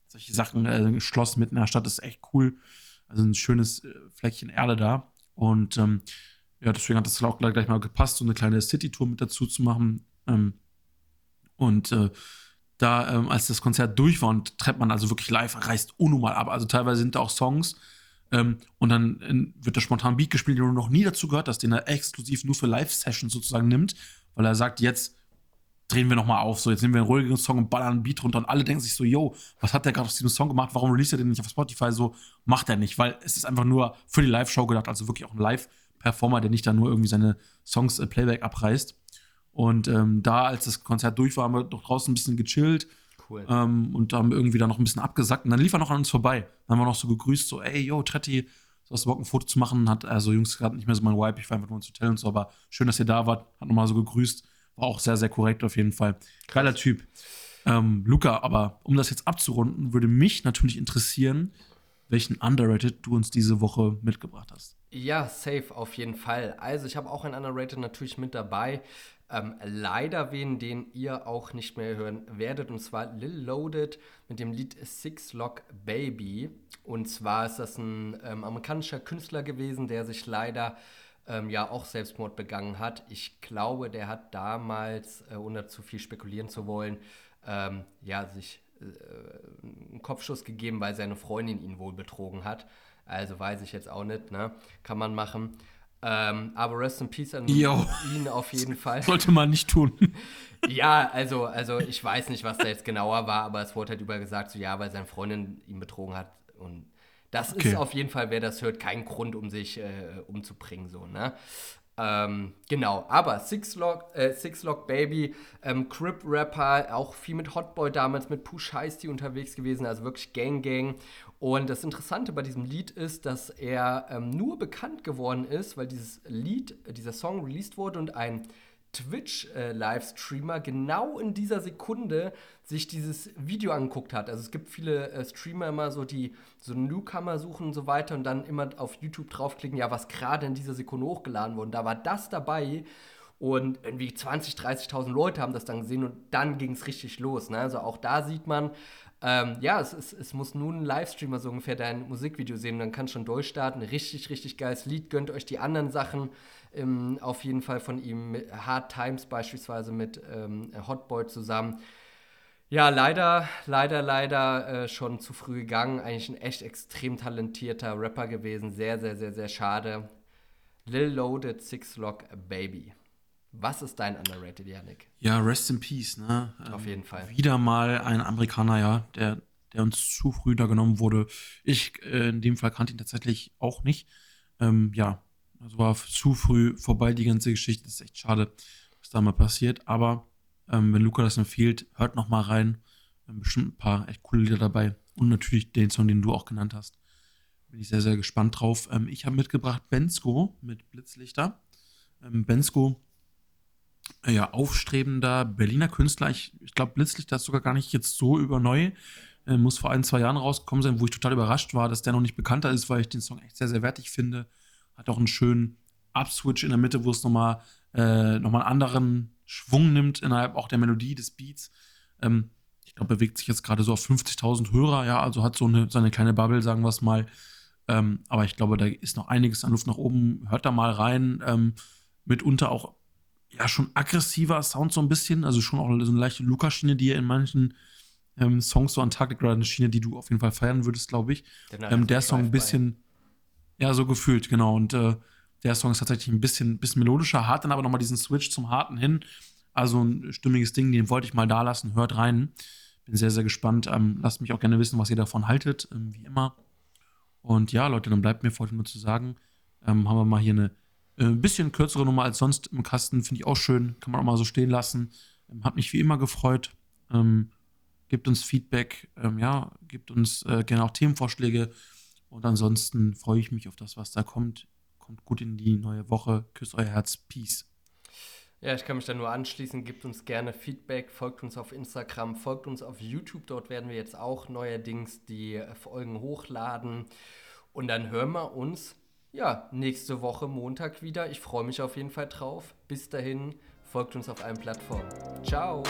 solche Sachen, äh, Schloss mitten in der Stadt ist echt cool. Also ein schönes äh, Fleckchen Erde da. Und ähm, ja, deswegen hat das auch gleich mal gepasst, so eine kleine City-Tour mit dazu zu machen. Ähm, und äh, da, ähm, als das Konzert durch war und Treppmann also wirklich live reißt unnormal ab. Also teilweise sind da auch Songs ähm, und dann in, wird da spontan Beat gespielt, den du noch nie dazu gehört hast, den er exklusiv nur für Live-Sessions sozusagen nimmt, weil er sagt, jetzt drehen wir nochmal auf. So, jetzt nehmen wir einen ruhigen Song und ballern einen Beat runter und alle denken sich so, yo, was hat der gerade aus diesem Song gemacht? Warum release er den nicht auf Spotify? So, macht er nicht, weil es ist einfach nur für die Live-Show gedacht, also wirklich auch ein Live-Performer, der nicht da nur irgendwie seine Songs äh, Playback abreißt. Und ähm, da, als das Konzert durch war, haben wir doch draußen ein bisschen gechillt. Cool. Ähm, und haben irgendwie da noch ein bisschen abgesackt. Und dann lief er noch an uns vorbei. Dann haben wir noch so gegrüßt, so, ey, yo, Tretti, so hast du Bock, ein Foto zu machen? Hat, also Jungs, gerade nicht mehr so mein Vibe, ich war einfach nur ins Hotel und so, aber schön, dass ihr da wart. Hat nochmal so gegrüßt. War auch sehr, sehr korrekt auf jeden Fall. Geiler Typ. Ähm, Luca, aber um das jetzt abzurunden, würde mich natürlich interessieren, welchen Underrated du uns diese Woche mitgebracht hast. Ja, safe, auf jeden Fall. Also, ich habe auch einen Underrated natürlich mit dabei. Ähm, leider wen, den ihr auch nicht mehr hören werdet, und zwar Lil Loaded mit dem Lied Six Lock Baby. Und zwar ist das ein ähm, amerikanischer Künstler gewesen, der sich leider ähm, ja auch Selbstmord begangen hat. Ich glaube, der hat damals, äh, ohne zu viel spekulieren zu wollen, ähm, ja, sich äh, einen Kopfschuss gegeben, weil seine Freundin ihn wohl betrogen hat. Also weiß ich jetzt auch nicht, ne? Kann man machen. Ähm, aber Rest in Peace an Yo. ihn auf jeden [LAUGHS] Fall. Sollte man nicht tun. [LAUGHS] ja, also, also ich weiß nicht, was da jetzt genauer war, aber es wurde halt überall gesagt, so ja, weil seine Freundin ihn betrogen hat und das okay. ist auf jeden Fall, wer das hört, kein Grund, um sich äh, umzubringen, so, ne? Ähm, genau, aber Six Lock, äh, Six Lock Baby, ähm, Crip Rapper, auch viel mit Hotboy damals, mit Push Heisty unterwegs gewesen, also wirklich Gang Gang. Und das Interessante bei diesem Lied ist, dass er ähm, nur bekannt geworden ist, weil dieses Lied, dieser Song released wurde und ein Twitch-Livestreamer äh, genau in dieser Sekunde sich dieses Video angeguckt hat. Also es gibt viele äh, Streamer immer so, die so Newcomer suchen und so weiter und dann immer auf YouTube draufklicken, ja, was gerade in dieser Sekunde hochgeladen wurde. Da war das dabei und irgendwie 20, 30.000 Leute haben das dann gesehen und dann ging es richtig los. Ne? Also auch da sieht man, ähm, ja, es, es, es, muss nun ein Livestreamer so ungefähr dein Musikvideo sehen, dann kannst du schon durchstarten. Richtig, richtig geiles Lied. Gönnt euch die anderen Sachen ähm, auf jeden Fall von ihm. Hard Times beispielsweise mit ähm, Hotboy zusammen. Ja, leider, leider, leider äh, schon zu früh gegangen. Eigentlich ein echt extrem talentierter Rapper gewesen. Sehr, sehr, sehr, sehr schade. Lil Loaded Six Lock Baby. Was ist dein Underrated, Yannick? Ja, Rest in Peace, ne? Auf ähm, jeden Fall. Wieder mal ein Amerikaner, ja, der, der uns zu früh da genommen wurde. Ich äh, in dem Fall kannte ihn tatsächlich auch nicht. Ähm, ja, also war zu früh vorbei die ganze Geschichte. Das ist echt schade, was da mal passiert. Aber ähm, wenn Luca das empfiehlt, hört noch mal rein. Bestimmt ein paar echt coole Lieder dabei. Und natürlich den Song, den du auch genannt hast. Bin ich sehr, sehr gespannt drauf. Ähm, ich habe mitgebracht Bensko mit Blitzlichter. Ähm, Bensko, äh, ja, aufstrebender Berliner Künstler. Ich, ich glaube, Blitzlichter ist sogar gar nicht jetzt so über neu. Äh, muss vor ein, zwei Jahren rausgekommen sein, wo ich total überrascht war, dass der noch nicht bekannter ist, weil ich den Song echt sehr, sehr wertig finde. Hat auch einen schönen Upswitch in der Mitte, wo es nochmal äh, noch einen anderen Schwung nimmt innerhalb auch der Melodie des Beats. Ähm, ich glaube, bewegt sich jetzt gerade so auf 50.000 Hörer, ja, also hat so eine, seine kleine Bubble, sagen wir es mal. Ähm, aber ich glaube, da ist noch einiges an Luft nach oben. Hört da mal rein. Ähm, mitunter auch ja schon aggressiver Sound so ein bisschen, also schon auch so eine leichte Luca-Schiene, die er in manchen ähm, Songs so an Tag legt, oder eine Schiene, die du auf jeden Fall feiern würdest, glaube ich. Ähm, der Song ein bisschen, ja, so gefühlt, genau. Und äh, der Song ist tatsächlich ein bisschen, bisschen melodischer, hat dann aber nochmal diesen Switch zum Harten hin. Also ein stimmiges Ding, den wollte ich mal da lassen. Hört rein. Bin sehr, sehr gespannt. Ähm, lasst mich auch gerne wissen, was ihr davon haltet, ähm, wie immer. Und ja, Leute, dann bleibt mir vorhin nur zu sagen, ähm, haben wir mal hier eine äh, bisschen kürzere Nummer als sonst im Kasten. Finde ich auch schön. Kann man auch mal so stehen lassen. Ähm, hat mich wie immer gefreut. Ähm, gebt uns Feedback, ähm, ja, gebt uns äh, gerne auch Themenvorschläge. Und ansonsten freue ich mich auf das, was da kommt. Kommt gut in die neue Woche. Küsst euer Herz. Peace. Ja, ich kann mich da nur anschließen. Gebt uns gerne Feedback, folgt uns auf Instagram, folgt uns auf YouTube. Dort werden wir jetzt auch neuerdings die Folgen hochladen. Und dann hören wir uns ja nächste Woche Montag wieder. Ich freue mich auf jeden Fall drauf. Bis dahin, folgt uns auf allen Plattformen. Ciao.